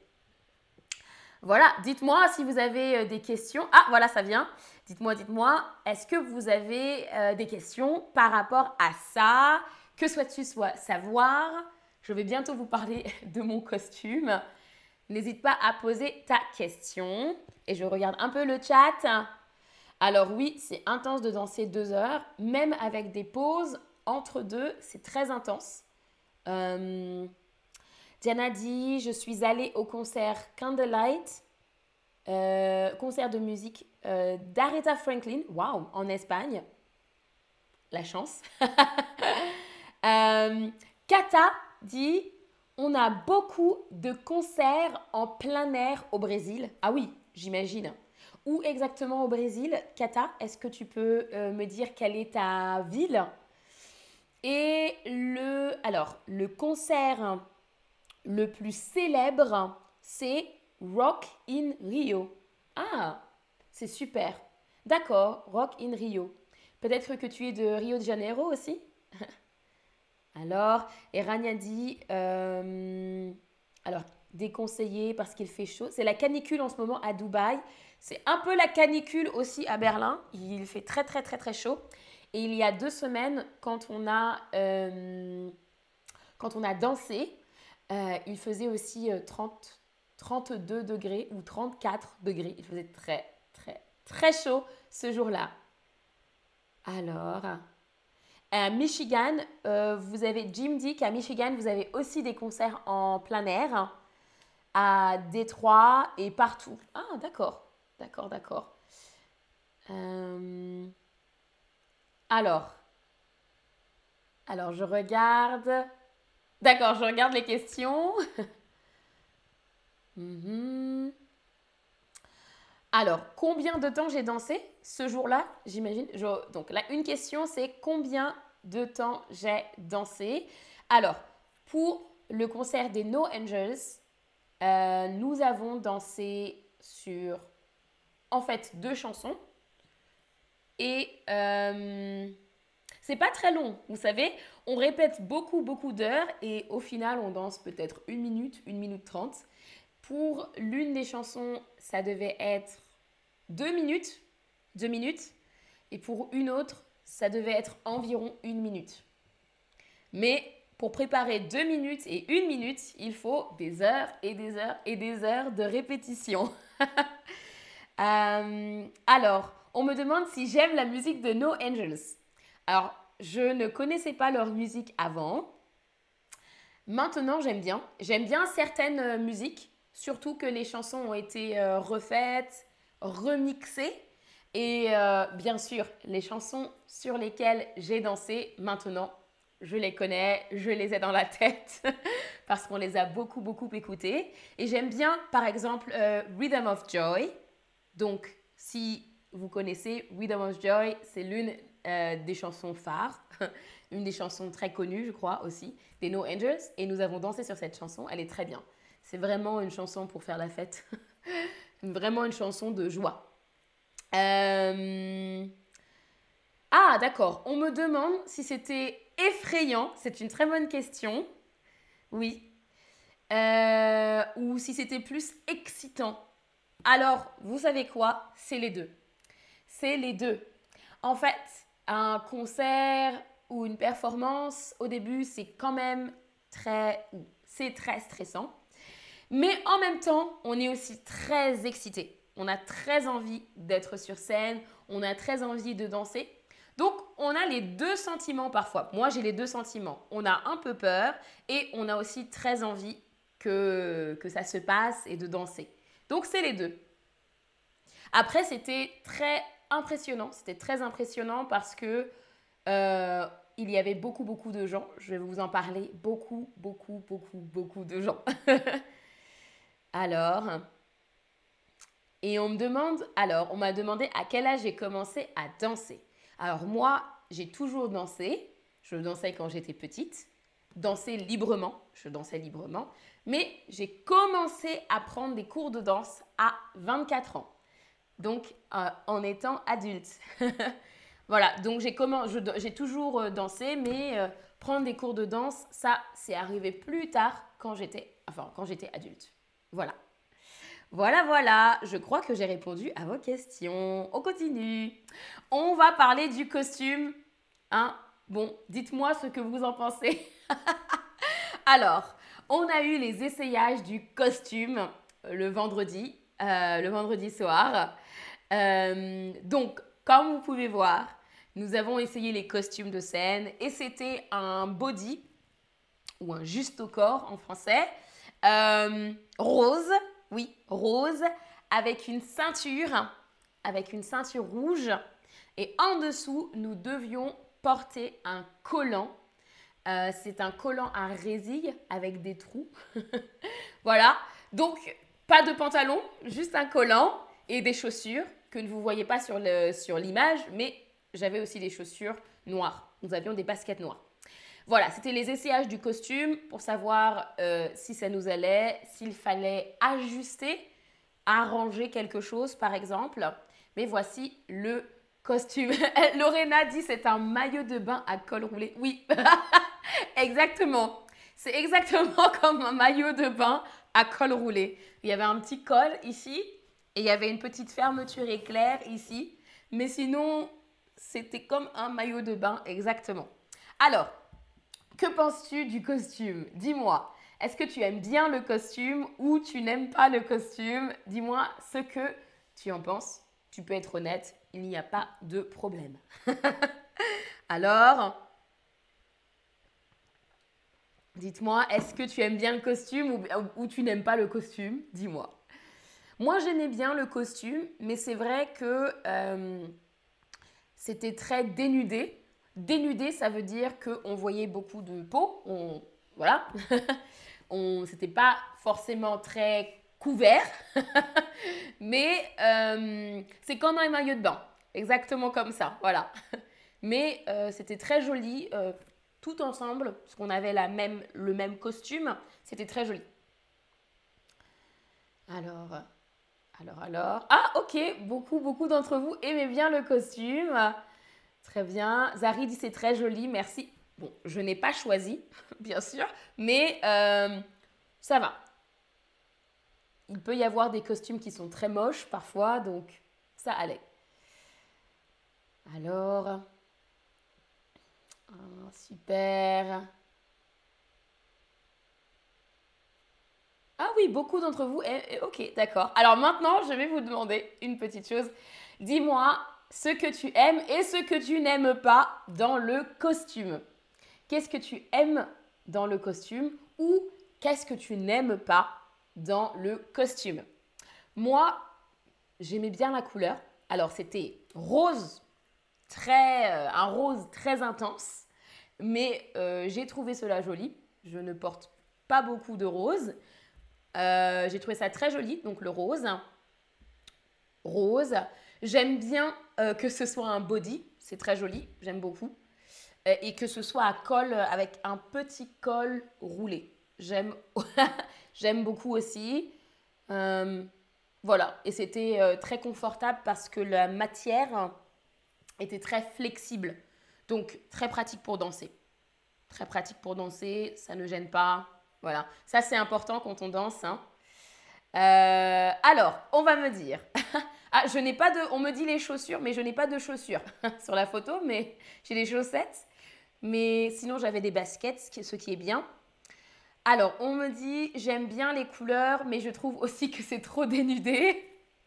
A: Voilà, dites-moi si vous avez euh, des questions. Ah, voilà, ça vient. Dites-moi, dites-moi, est-ce que vous avez euh, des questions par rapport à ça? Que souhaites-tu savoir? Je vais bientôt vous parler de mon costume. N'hésite pas à poser ta question. Et je regarde un peu le chat. Alors oui, c'est intense de danser deux heures, même avec des pauses entre deux, c'est très intense. Euh, Diana dit, je suis allée au concert Candlelight, euh, concert de musique euh, d'Aretha Franklin, waouh, en Espagne. La chance. Kata dit, on a beaucoup de concerts en plein air au Brésil. Ah oui, j'imagine. Où exactement au Brésil? Kata, est-ce que tu peux euh, me dire quelle est ta ville? Et le, alors, le concert le plus célèbre, c'est Rock in Rio. Ah, c'est super. D'accord, Rock in Rio. Peut-être que tu es de Rio de Janeiro aussi? Alors, Erania dit, euh, alors, déconseillé parce qu'il fait chaud. C'est la canicule en ce moment à Dubaï. C'est un peu la canicule aussi à Berlin. Il fait très, très, très, très chaud. Et il y a deux semaines, quand on a, euh, quand on a dansé, euh, il faisait aussi 30, 32 degrés ou 34 degrés. Il faisait très, très, très chaud ce jour-là. Alors, à Michigan, euh, vous avez Jim dit qu'à Michigan, vous avez aussi des concerts en plein air, à Détroit et partout. Ah, d'accord, d'accord, d'accord. Euh, alors, alors, je regarde. D'accord, je regarde les questions. Mhm. Alors, combien de temps j'ai dansé ce jour-là, j'imagine? Donc là, une question, c'est combien de temps j'ai dansé? Alors, pour le concert des No Angels, euh, nous avons dansé sur, en fait, deux chansons. Et euh, c'est pas très long, vous savez? On répète beaucoup, beaucoup d'heures et au final, on danse peut-être une minute, une minute trente. Pour l'une des chansons, ça devait être deux minutes, deux minutes. Et pour une autre, ça devait être environ une minute. Mais pour préparer deux minutes et une minute, il faut des heures et des heures et des heures de répétition. Euh, alors, on me demande si j'aime la musique de No Angels. Alors, je ne connaissais pas leur musique avant. Maintenant, j'aime bien. J'aime bien certaines euh, musiques, surtout que les chansons ont été euh, refaites, remixées. Et euh, bien sûr, les chansons sur lesquelles j'ai dansé, maintenant, je les connais, je les ai dans la tête parce qu'on les a beaucoup, beaucoup écoutées. Et j'aime bien, par exemple, Rhythm of Joy. Donc, si vous connaissez Rhythm of Joy, c'est l'une euh, des chansons phares, une des chansons très connues, je crois aussi, des No Angels. Et nous avons dansé sur cette chanson. Elle est très bien. C'est vraiment une chanson pour faire la fête. vraiment une chanson de joie. Euh, ah, d'accord. On me demande si c'était effrayant. C'est une très bonne question. Oui. Euh, ou si c'était plus excitant. Alors, vous savez quoi? C'est les deux. C'est les deux. En fait, un concert ou une performance, au début, c'est quand même très... C'est très stressant. Mais en même temps, on est aussi très excité. On a très envie d'être sur scène, on a très envie de danser. Donc, on a les deux sentiments parfois. Moi, j'ai les deux sentiments. On a un peu peur et on a aussi très envie que, que ça se passe et de danser. Donc, c'est les deux. Après, c'était très impressionnant. C'était très impressionnant parce que euh, il y avait beaucoup, beaucoup de gens. Je vais vous en parler. Beaucoup, beaucoup, beaucoup, beaucoup de gens. alors, et on me demande, alors, on m'a demandé à quel âge j'ai commencé à danser. Alors moi, j'ai toujours dansé. Je dansais quand j'étais petite. Danser librement. Je dansais librement. Mais j'ai commencé à prendre des cours de danse à 24 ans donc euh, en étant adulte. voilà, donc j'ai toujours euh, dansé, mais euh, prendre des cours de danse, ça, c'est arrivé plus tard quand j'étais, enfin, quand j'étais adulte. Voilà. Voilà, voilà, je crois que j'ai répondu à vos questions. On continue. On va parler du costume. Hein? Bon, dites-moi ce que vous en pensez. Alors, on a eu les essayages du costume le vendredi, le vendredi soir. Euh, donc, comme vous pouvez voir, nous avons essayé les costumes de scène et c'était un body ou un juste au corps en français, euh, rose, oui, rose, avec une ceinture, avec une ceinture rouge et en dessous, nous devions porter un collant. Euh, c'est un collant à résille avec des trous. voilà, donc pas de pantalon, juste un collant et des chaussures que vous ne voyez pas sur l'image, mais j'avais aussi des chaussures noires. Nous avions des baskets noires. Voilà, c'était les essayages du costume pour savoir euh, si ça nous allait, s'il fallait ajuster, arranger quelque chose par exemple. Mais voici le costume. Lorena dit c'est un maillot de bain à col roulé. Oui, exactement. C'est exactement comme un maillot de bain à col roulé. Il y avait un petit col ici et il y avait une petite fermeture éclair ici. Mais sinon, c'était comme un maillot de bain exactement. Alors, que penses-tu du costume? Dis-moi. Est-ce que tu aimes bien le costume ou tu n'aimes pas le costume? Dis-moi ce que tu en penses. Tu peux être honnête, il n'y a pas de problème. Alors, dites-moi, est-ce que tu aimes bien le costume ou, tu n'aimes pas le costume? Dis-moi. Moi, j'aimais bien le costume, mais c'est vrai que euh, c'était très dénudé. Dénudé, ça veut dire qu'on voyait beaucoup de peau. On, voilà. on, c'était pas forcément très couvert, mais euh, c'est comme un maillot de bain, exactement comme ça, voilà. Mais euh, c'était très joli, tout ensemble, parce qu'on avait la même, le même costume, c'était très joli. Alors, alors, alors. Ah, ok, beaucoup, beaucoup d'entre vous aimaient bien le costume. Très bien. Zari dit c'est très joli, merci. Bon, je n'ai pas choisi, bien sûr, mais euh, ça va. Il peut y avoir des costumes qui sont très moches parfois, donc ça allait. Alors, ah, super. Ah oui, beaucoup d'entre vous. ok, d'accord. Alors maintenant, je vais vous demander une petite chose. Dis-moi ce que tu aimes et ce que tu n'aimes pas dans le costume. Qu'est-ce que tu aimes dans le costume ou qu'est-ce que tu n'aimes pas dans le costume? Moi, j'aimais bien la couleur. Alors c'était rose, très, euh, un rose très intense, mais euh, j'ai trouvé cela joli. Je ne porte pas beaucoup de rose. Euh, j'ai trouvé ça très joli, donc le rose. Rose. J'aime bien euh, que ce soit un body. c'est très joli, j'aime beaucoup. Euh, et que ce soit à col euh, avec un petit col roulé. J'aime, j'aime beaucoup aussi. Voilà, et c'était très confortable parce que la matière était très flexible. Donc très pratique pour danser. Très pratique pour danser, ça ne gêne pas. Voilà, ça c'est important quand on danse. Hein. alors, on va me dire. ah, je n'ai pas de. On me dit les chaussures, mais je n'ai pas de chaussures sur la photo, mais j'ai des chaussettes. Mais sinon, j'avais des baskets, ce qui est bien. Alors, on me dit, j'aime bien les couleurs, mais je trouve aussi que c'est trop dénudé.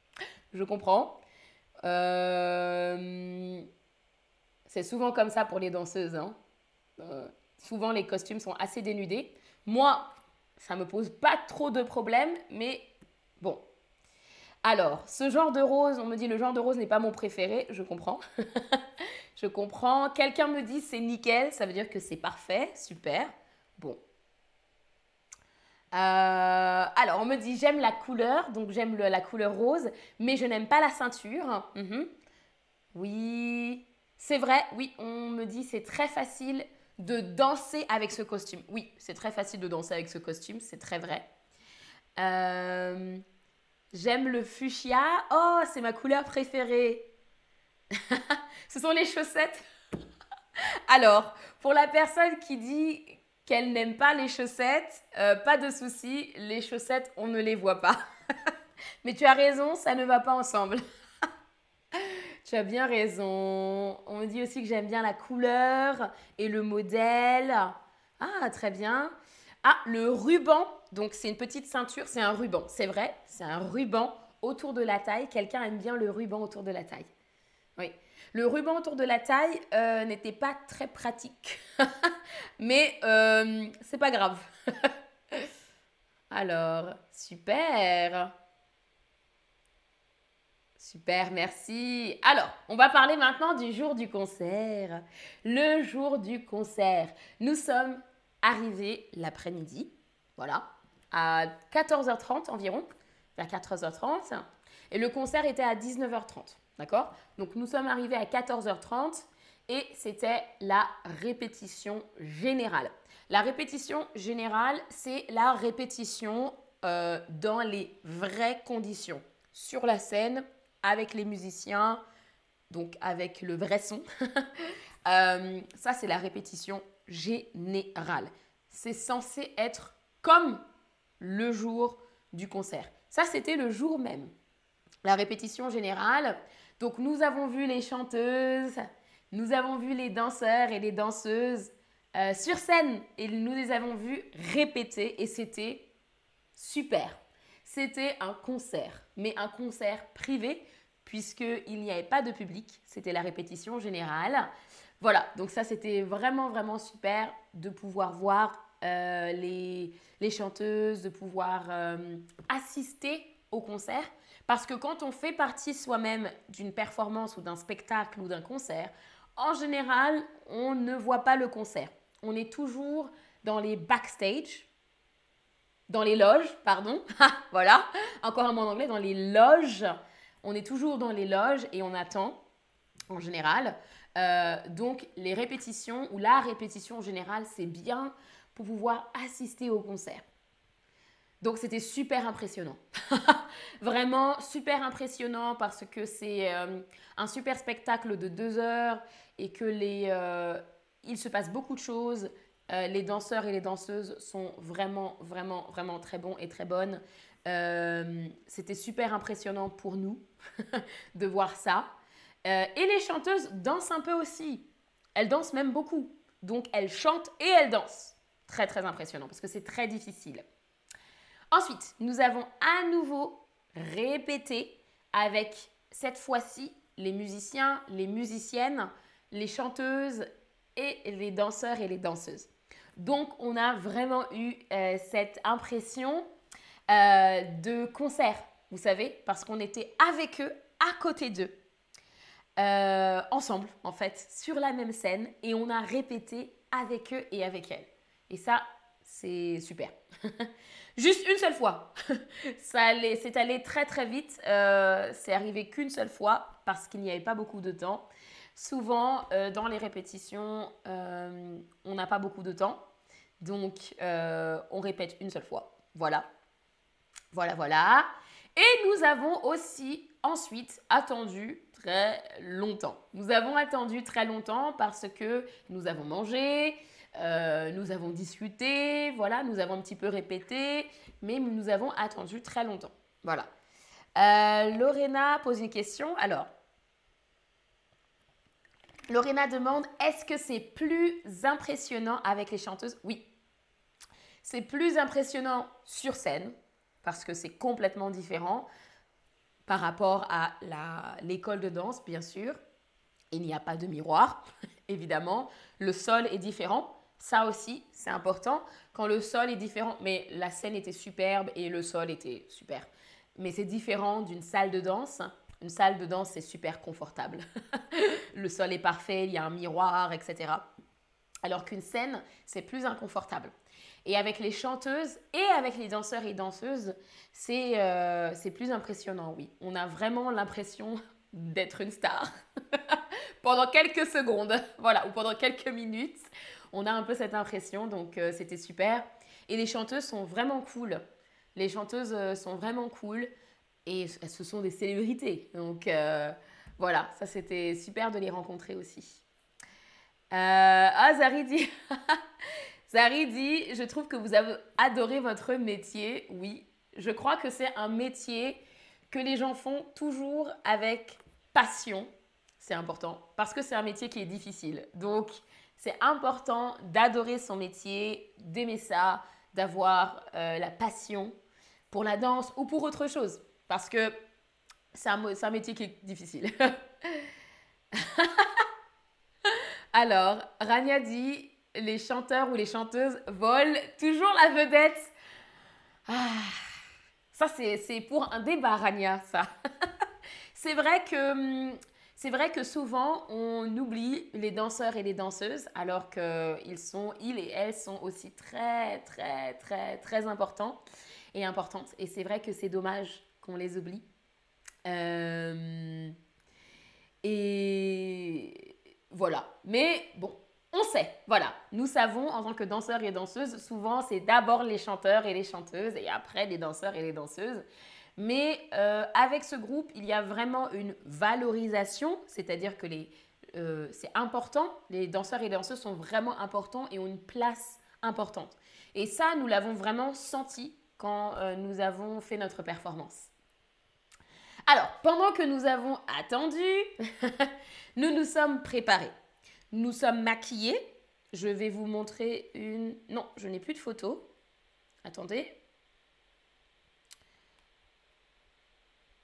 A: je comprends. Euh, c'est souvent comme ça pour les danseuses. Hein. Euh, souvent, les costumes sont assez dénudés. Moi, ça me pose pas trop de problèmes, mais bon. Alors, ce genre de rose, on me dit le genre de rose n'est pas mon préféré, je comprends. Je comprends. Quelqu'un me dit c'est nickel, ça veut dire que c'est parfait, super. Bon. Euh, alors, on me dit j'aime la couleur, donc j'aime la couleur rose, mais je n'aime pas la ceinture. Mhm. Oui, c'est vrai, oui, on me dit c'est très facile de danser avec ce costume. Oui, c'est très facile de danser avec ce costume, c'est très vrai. Euh, j'aime le fuchsia. Oh, c'est ma couleur préférée. Ce sont les chaussettes. Alors, pour la personne qui dit qu'elle n'aime pas les chaussettes, euh, pas de souci, les chaussettes, on ne les voit pas. Mais tu as raison, ça ne va pas ensemble. tu as bien raison. On me dit aussi que j'aime bien la couleur et le modèle. Ah, très bien. Ah, le ruban. Donc, c'est une petite ceinture, c'est un ruban. C'est vrai, c'est un ruban autour de la taille. Quelqu'un aime bien le ruban autour de la taille. Oui. Le ruban autour de la taille euh, n'était pas très pratique. Mais euh, c'est pas grave. Alors, super. Super, merci. Alors, on va parler maintenant du jour du concert. Le jour du concert. Nous sommes arrivés l'après-midi, voilà, à 14h30 environ, vers 14h30. Et le concert était à 19h30. D'accord? Donc nous sommes arrivés à 14h30 et c'était la répétition générale. La répétition générale, c'est la répétition euh, dans les vraies conditions, sur la scène, avec les musiciens, donc avec le vrai son. Euh, ça, c'est la répétition générale. C'est censé être comme le jour du concert. Ça, c'était le jour même. La répétition générale, donc nous avons vu les chanteuses, nous avons vu les danseurs et les danseuses euh, sur scène et nous les avons vus répéter et c'était super. C'était un concert, mais un concert privé puisqu'il n'y avait pas de public, c'était la répétition générale. Voilà, donc ça c'était vraiment vraiment super de pouvoir voir euh, les, chanteuses, de pouvoir euh, assister au concert parce que quand on fait partie soi-même d'une performance ou d'un spectacle ou d'un concert, en général, on ne voit pas le concert. On est toujours dans les backstage, dans les loges, pardon. voilà, encore un mot en anglais, dans les loges. On est toujours dans les loges et on attend, en général. Euh, donc, les répétitions ou la répétition en général, c'est bien pour pouvoir assister au concert. Donc c'était super impressionnant. Vraiment super impressionnant parce que c'est euh, un super spectacle de deux heures et que les, euh, il se passe beaucoup de choses. Les danseurs et les danseuses sont vraiment, vraiment, vraiment très bons et très bonnes. c'était super impressionnant pour nous de voir ça. Et les chanteuses dansent un peu aussi. Elles dansent même beaucoup. Donc elles chantent et elles dansent. Très, très impressionnant parce que c'est très difficile. Ensuite, nous avons à nouveau répété avec cette fois-ci les musiciens, les musiciennes, les chanteuses et les danseurs et les danseuses. Donc, on a vraiment eu euh, cette impression euh, de concert, vous savez, parce qu'on était avec eux, à côté d'eux, euh, ensemble, en fait, sur la même scène, et on a répété avec eux et avec elles. Et ça, c'est super. Juste une seule fois. Ça c'est allé très très vite. Euh, c'est arrivé qu'une seule fois parce qu'il n'y avait pas beaucoup de temps. Souvent, euh, dans les répétitions, on n'a pas beaucoup de temps. Donc, on répète une seule fois. Voilà. Voilà, voilà. Et nous avons aussi ensuite attendu très longtemps. Nous avons attendu très longtemps parce que nous avons mangé, nous avons discuté, voilà, nous avons un petit peu répété, mais nous avons attendu très longtemps. Voilà. Lorena pose une question. Alors, Lorena demande est-ce que c'est plus impressionnant avec les chanteuses? Oui. C'est plus impressionnant sur scène parce que c'est complètement différent par rapport à l'école de danse, bien sûr. Il n'y a pas de miroir, évidemment. Le sol est différent. Ça aussi, c'est important. Quand le sol est différent, mais la scène était superbe et le sol était super. Mais c'est différent d'une salle de danse une salle de danse, c'est super confortable. le sol est parfait, il y a un miroir, etc. Alors qu'une scène, c'est plus inconfortable. Et avec les chanteuses et avec les danseurs et danseuses, c'est euh, plus impressionnant, oui. On a vraiment l'impression d'être une star pendant quelques secondes, voilà, ou pendant quelques minutes. On a un peu cette impression, donc euh, c'était super. Et les chanteuses sont vraiment cool. Les chanteuses euh, sont vraiment cool et ce sont des célébrités. Donc voilà, ça c'était super de les rencontrer aussi. Euh, ah, Zari dit, Zari dit, je trouve que vous avez adoré votre métier. Oui, je crois que c'est un métier que les gens font toujours avec passion. C'est important parce que c'est un métier qui est difficile. Donc, c'est important d'adorer son métier, d'aimer ça, d'avoir euh, la passion pour la danse ou pour autre chose. Parce que c'est un, métier qui est difficile. Alors, Rania dit, les chanteurs ou les chanteuses volent toujours la vedette. Ah, ça, c'est pour un débat, Rania, ça. c'est vrai que... C'est vrai que souvent on oublie les danseurs et les danseuses alors qu'ils sont, ils et elles sont aussi très très très très importants et importantes. Et c'est vrai que c'est dommage qu'on les oublie. Euh, et voilà. Mais bon, on sait, voilà. Nous savons en tant que danseurs et danseuses, souvent c'est d'abord les chanteurs et les chanteuses et après les danseurs et les danseuses. Mais euh, avec ce groupe, il y a vraiment une valorisation, c'est-à-dire que euh, c'est important, les danseurs et les danseuses sont vraiment importants et ont une place importante. Et ça, nous l'avons vraiment senti quand nous avons fait notre performance. Alors, pendant que nous avons attendu, nous nous sommes préparés. Nous sommes maquillés. Je vais vous montrer une... Non, je n'ai plus de photo. Attendez.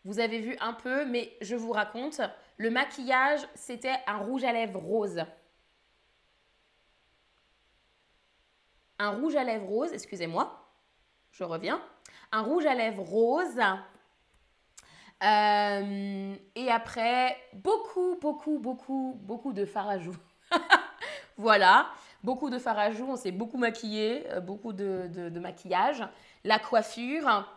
A: Vous avez vu un peu, mais je vous raconte. Le maquillage, c'était un rouge à lèvres rose. Un rouge à lèvres rose, excusez-moi. Je reviens. Un rouge à lèvres rose euh, et après, beaucoup, beaucoup, beaucoup, beaucoup de farajou. Voilà, beaucoup de farajou. On s'est beaucoup maquillé, euh, beaucoup de, maquillage. La coiffure.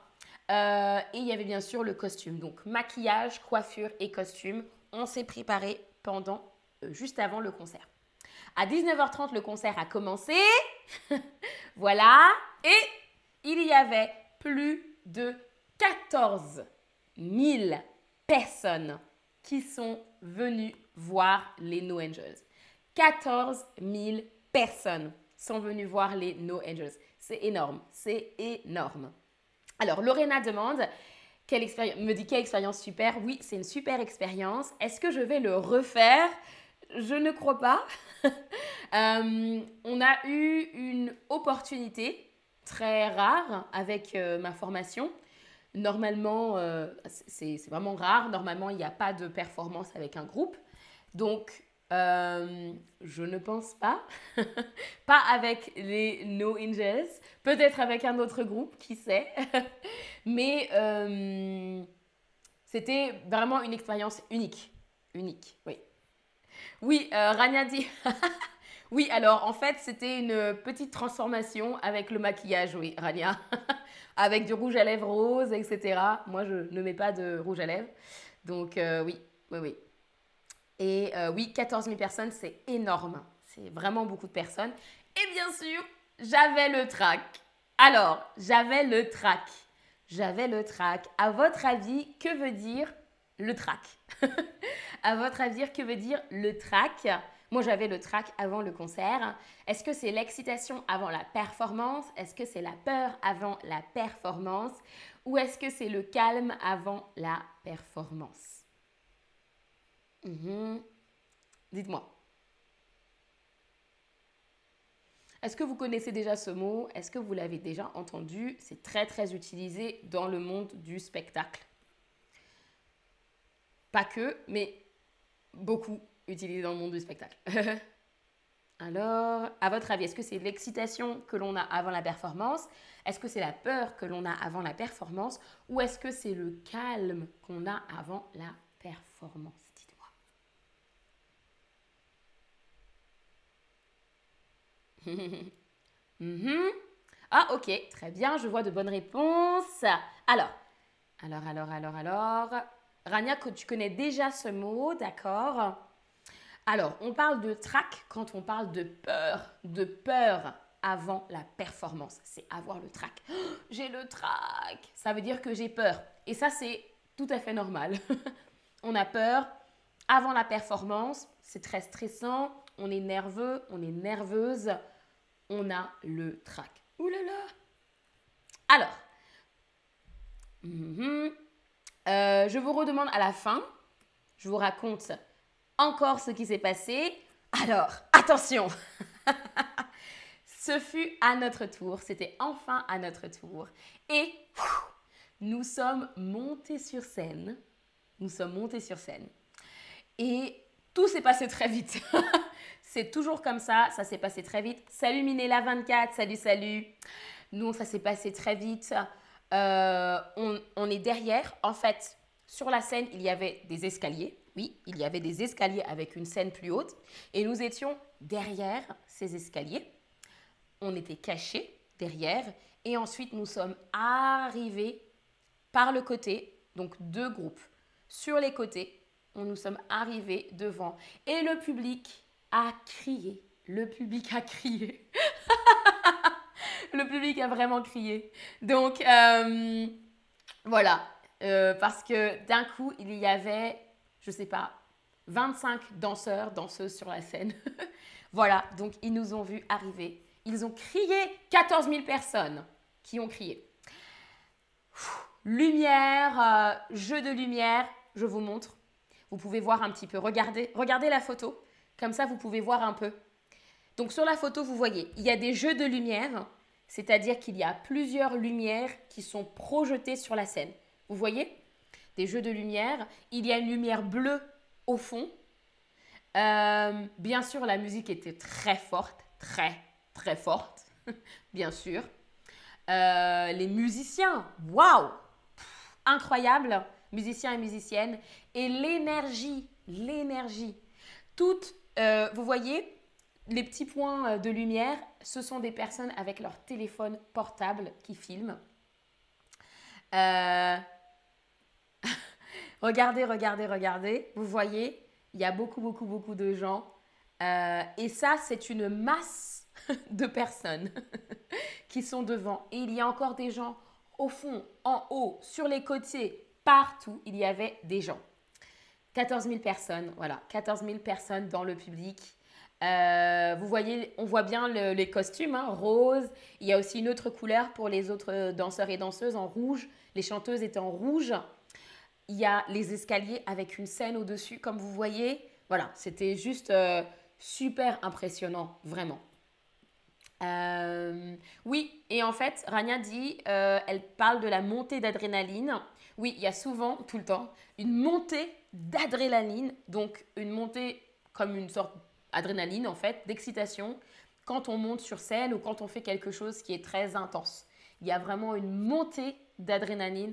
A: Euh, et il y avait bien sûr le costume. Donc, maquillage, coiffure et costume. On s'est préparé pendant, juste avant le concert. À 19h30, le concert a commencé. voilà. Et il y avait plus de 14 1000 personnes qui sont venues voir les No Angels. 14 000 personnes sont venues voir les No Angels. C'est énorme, c'est énorme. Alors, Lorena demande, quelle expérience, me dit quelle expérience super? Oui, c'est une super expérience. Est-ce que je vais le refaire? Je ne crois pas. Euh, on a eu une opportunité très rare avec euh, ma formation Normalement, euh, c'est vraiment rare. Normalement, il n'y a pas de performance avec un groupe. Donc, euh, je ne pense pas. pas avec les No Angels. Peut-être avec un autre groupe, qui sait. Mais euh, c'était vraiment une expérience unique. Unique, oui. Oui, Rania dit. oui, alors en fait, c'était une petite transformation avec le maquillage, oui, Rania. avec du rouge à lèvres rose, etc. Moi, je ne mets pas de rouge à lèvres. Donc, euh, oui, oui, oui. Et euh, oui, 14 000 personnes, c'est énorme. C'est vraiment beaucoup de personnes. Et bien sûr, j'avais le trac. Alors, j'avais le trac. J'avais le trac. À votre avis, que veut dire le trac? À votre avis, que veut dire le trac? Moi, j'avais le trac avant le concert. Est-ce que c'est l'excitation avant la performance? Est-ce que c'est la peur avant la performance? Ou est-ce que c'est le calme avant la performance? Mhm. Dites-moi. Est-ce que vous connaissez déjà ce mot? Est-ce que vous l'avez déjà entendu? C'est très très utilisé dans le monde du spectacle. Pas que, mais beaucoup utilisé dans le monde du spectacle. Alors, à votre avis, est-ce que c'est l'excitation que l'on a avant la performance? Est-ce que c'est la peur que l'on a avant la performance? Ou est-ce que c'est le calme qu'on a avant la performance? Mhm. Ah, ok, très bien, je vois de bonnes réponses. Alors, alors, alors, alors, alors. Rania, tu connais déjà ce mot, d'accord alors, on parle de trac quand on parle de peur, de peur avant la performance. C'est avoir le trac. j'ai le trac. Ça veut dire que j'ai peur. Et ça, c'est tout à fait normal. on a peur avant la performance. C'est très stressant. On est nerveux, on est nerveuse. On a le trac. Ouh là là. Alors, mhm. euh, je vous redemande à la fin. Je vous raconte encore ce qui s'est passé. Alors, attention Ce fut à notre tour, c'était enfin à notre tour. Et nous sommes montés sur scène. Nous sommes montés sur scène. Et tout s'est passé très vite. C'est toujours comme ça, ça s'est passé très vite. Salut Minella 24, salut, salut. Nous, ça s'est passé très vite. Euh, on, on est derrière. En fait, sur la scène, il y avait des escaliers. Oui, il y avait des escaliers avec une scène plus haute et nous étions derrière ces escaliers. On était cachés derrière et ensuite nous sommes arrivés par le côté, donc deux groupes. Sur les côtés, nous sommes arrivés devant et le public a crié. Le public a crié. le public a vraiment crié. Donc, euh, voilà. Euh, parce que d'un coup, il y avait je sais pas, 25 danseurs, danseuses sur la scène. voilà, donc ils nous ont vus arriver. Ils ont crié 14 000 personnes qui ont crié. lumière, euh, jeu de lumière, je vous montre. Vous pouvez voir un petit peu. Regardez, regardez la photo. Comme ça, vous pouvez voir un peu. Donc sur la photo, vous voyez, il y a des jeux de lumière, c'est-à-dire qu'il y a plusieurs lumières qui sont projetées sur la scène. Vous voyez? Des jeux de lumière. Il y a une lumière bleue au fond. Euh, bien sûr, la musique était très forte, très, très forte, bien sûr. Euh, les musiciens, waouh, incroyable, musiciens et musiciennes. Et l'énergie, l'énergie. Toutes, euh, vous voyez, les petits points de lumière, ce sont des personnes avec leur téléphone portable qui filment. Euh, Regardez, regardez, regardez. Vous voyez, il y a beaucoup, beaucoup, beaucoup de gens. Euh, et ça, c'est une masse de personnes qui sont devant. Et il y a encore des gens au fond, en haut, sur les côtés, partout, il y avait des gens. 14 000 personnes, voilà, 14 000 personnes dans le public. Euh, vous voyez, on voit bien les costumes, hein, rose. Il y a aussi une autre couleur pour les autres danseurs et danseuses en rouge. Les chanteuses étaient en rouge. Il y a les escaliers avec une scène au-dessus, comme vous voyez. Voilà, c'était juste euh, super impressionnant, vraiment. Euh, oui, et en fait, Rania dit, euh, elle parle de la montée d'adrénaline. Oui, il y a souvent, tout le temps, une montée d'adrénaline, donc une montée comme une sorte d'adrénaline en fait, d'excitation, quand on monte sur scène ou quand on fait quelque chose qui est très intense. Il y a vraiment une montée d'adrénaline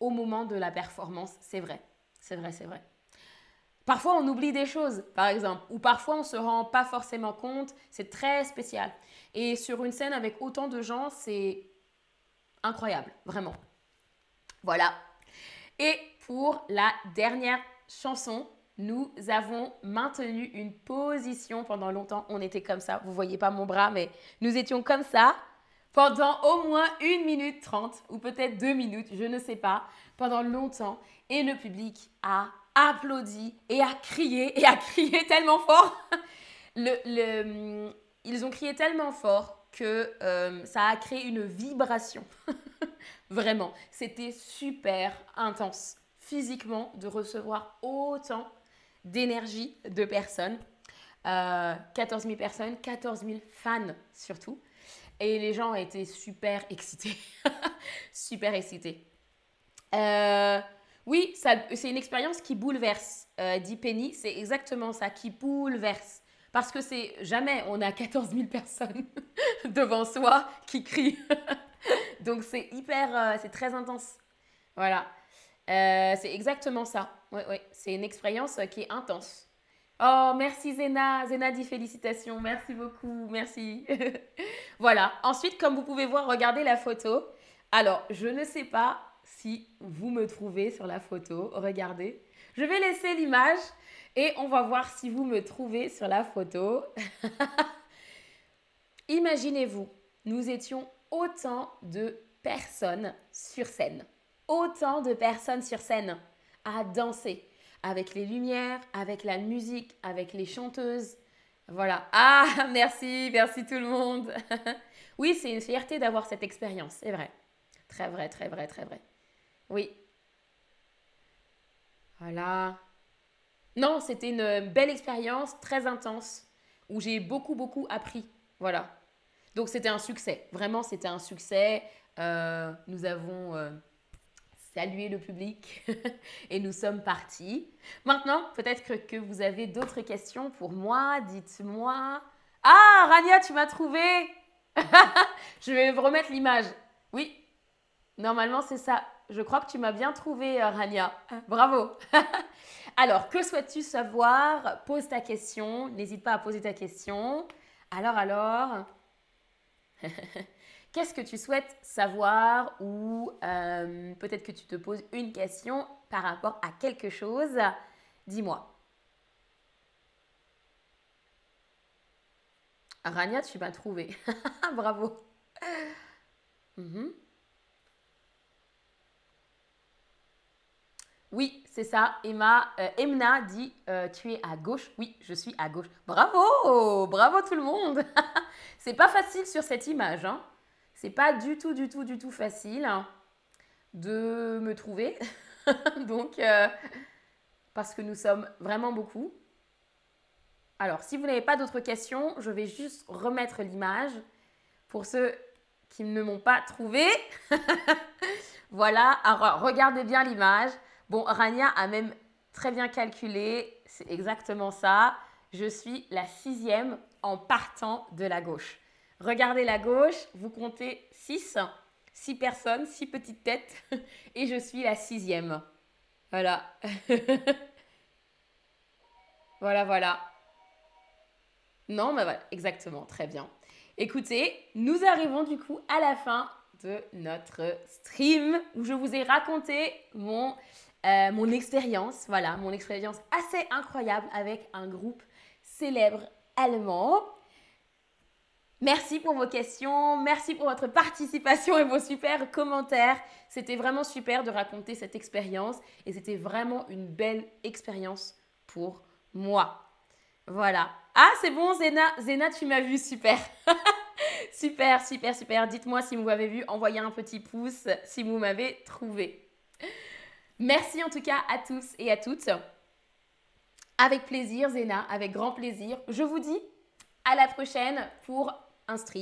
A: au moment de la performance. C'est vrai, c'est vrai, c'est vrai. Parfois, on oublie des choses, par exemple, ou parfois, on ne se rend pas forcément compte. C'est très spécial. Et sur une scène avec autant de gens, c'est incroyable, vraiment. Voilà. Et pour la dernière chanson, nous avons maintenu une position pendant longtemps. On était comme ça. Vous voyez pas mon bras, mais nous étions comme ça pendant au moins une minute trente ou peut-être deux minutes, je ne sais pas, pendant longtemps. Et le public a applaudi et a crié et a crié tellement fort. ils ont crié tellement fort que euh, ça a créé une vibration. Vraiment, c'était super intense physiquement de recevoir autant d'énergie de personnes. 14 euh, 000 personnes, 14 000 fans surtout. Et les gens étaient super excités. super excités. Euh, oui, c'est une expérience qui bouleverse, euh, dit Penny. C'est exactement ça, qui bouleverse. Parce que c'est jamais on a 14 000 personnes devant soi qui crient. Donc c'est hyper, euh, c'est très intense. Voilà. Euh, c'est exactement ça. Oui, oui. C'est une expérience qui est intense. Oh, merci Zena. Zena dit félicitations. Merci beaucoup. Merci. voilà. Ensuite, comme vous pouvez voir, regardez la photo. Alors, je ne sais pas si vous me trouvez sur la photo. Regardez. Je vais laisser l'image et on va voir si vous me trouvez sur la photo. Imaginez-vous, nous étions autant de personnes sur scène. Autant de personnes sur scène à danser avec les lumières, avec la musique, avec les chanteuses. Voilà. Ah, merci, merci tout le monde. oui, c'est une fierté d'avoir cette expérience, c'est vrai. Très vrai, très vrai, très vrai. Oui. Voilà. Non, c'était une belle expérience, très intense, où j'ai beaucoup, beaucoup appris. Voilà. Donc c'était un succès. Vraiment, c'était un succès. Euh, nous avons euh, salué le public et nous sommes partis. Maintenant, peut-être que, vous avez d'autres questions pour moi. Dites-moi. Ah, Rania, tu m'as trouvé. Je vais remettre l'image. Oui, normalement c'est ça. Je crois que tu m'as bien trouvé, euh, Rania. Bravo. Alors, que souhaites-tu savoir? Pose ta question. N'hésite pas à poser ta question. Alors, alors, qu'est-ce que tu souhaites savoir ou euh, peut-être que tu te poses une question par rapport à quelque chose? Dis-moi. Rania, tu m'as trouvé. Bravo. Mhm. Oui, c'est ça. Emma, euh, Emna dit euh, Tu es à gauche. Oui, je suis à gauche. Bravo Bravo tout le monde C'est pas facile sur cette image. Hein. C'est pas du tout, du tout, du tout facile de me trouver. Donc, euh, parce que nous sommes vraiment beaucoup. Alors, si vous n'avez pas d'autres questions, je vais juste remettre l'image pour ceux qui ne m'ont pas trouvé. voilà, alors regardez bien l'image. Bon, Rania a même très bien calculé, c'est exactement ça. Je suis la sixième en partant de la gauche. Regardez la gauche, vous comptez six, six personnes, six petites têtes, et je suis la sixième. Voilà. voilà, voilà. Non, mais voilà, exactement, très bien. Écoutez, nous arrivons du coup à la fin de notre stream où je vous ai raconté mon euh, mon expérience, voilà, mon expérience assez incroyable avec un groupe célèbre allemand. Merci pour vos questions, merci pour votre participation et vos super commentaires. C'était vraiment super de raconter cette expérience et c'était vraiment une belle expérience pour moi. Voilà. Ah, c'est bon, Zena, Zena, tu m'as vu, super. super, super, super. Dites-moi si vous m'avez vu, envoyez un petit pouce si vous m'avez trouvé. Merci en tout cas à tous et à toutes. Avec plaisir, Zena, avec grand plaisir. Je vous dis à la prochaine pour un stream.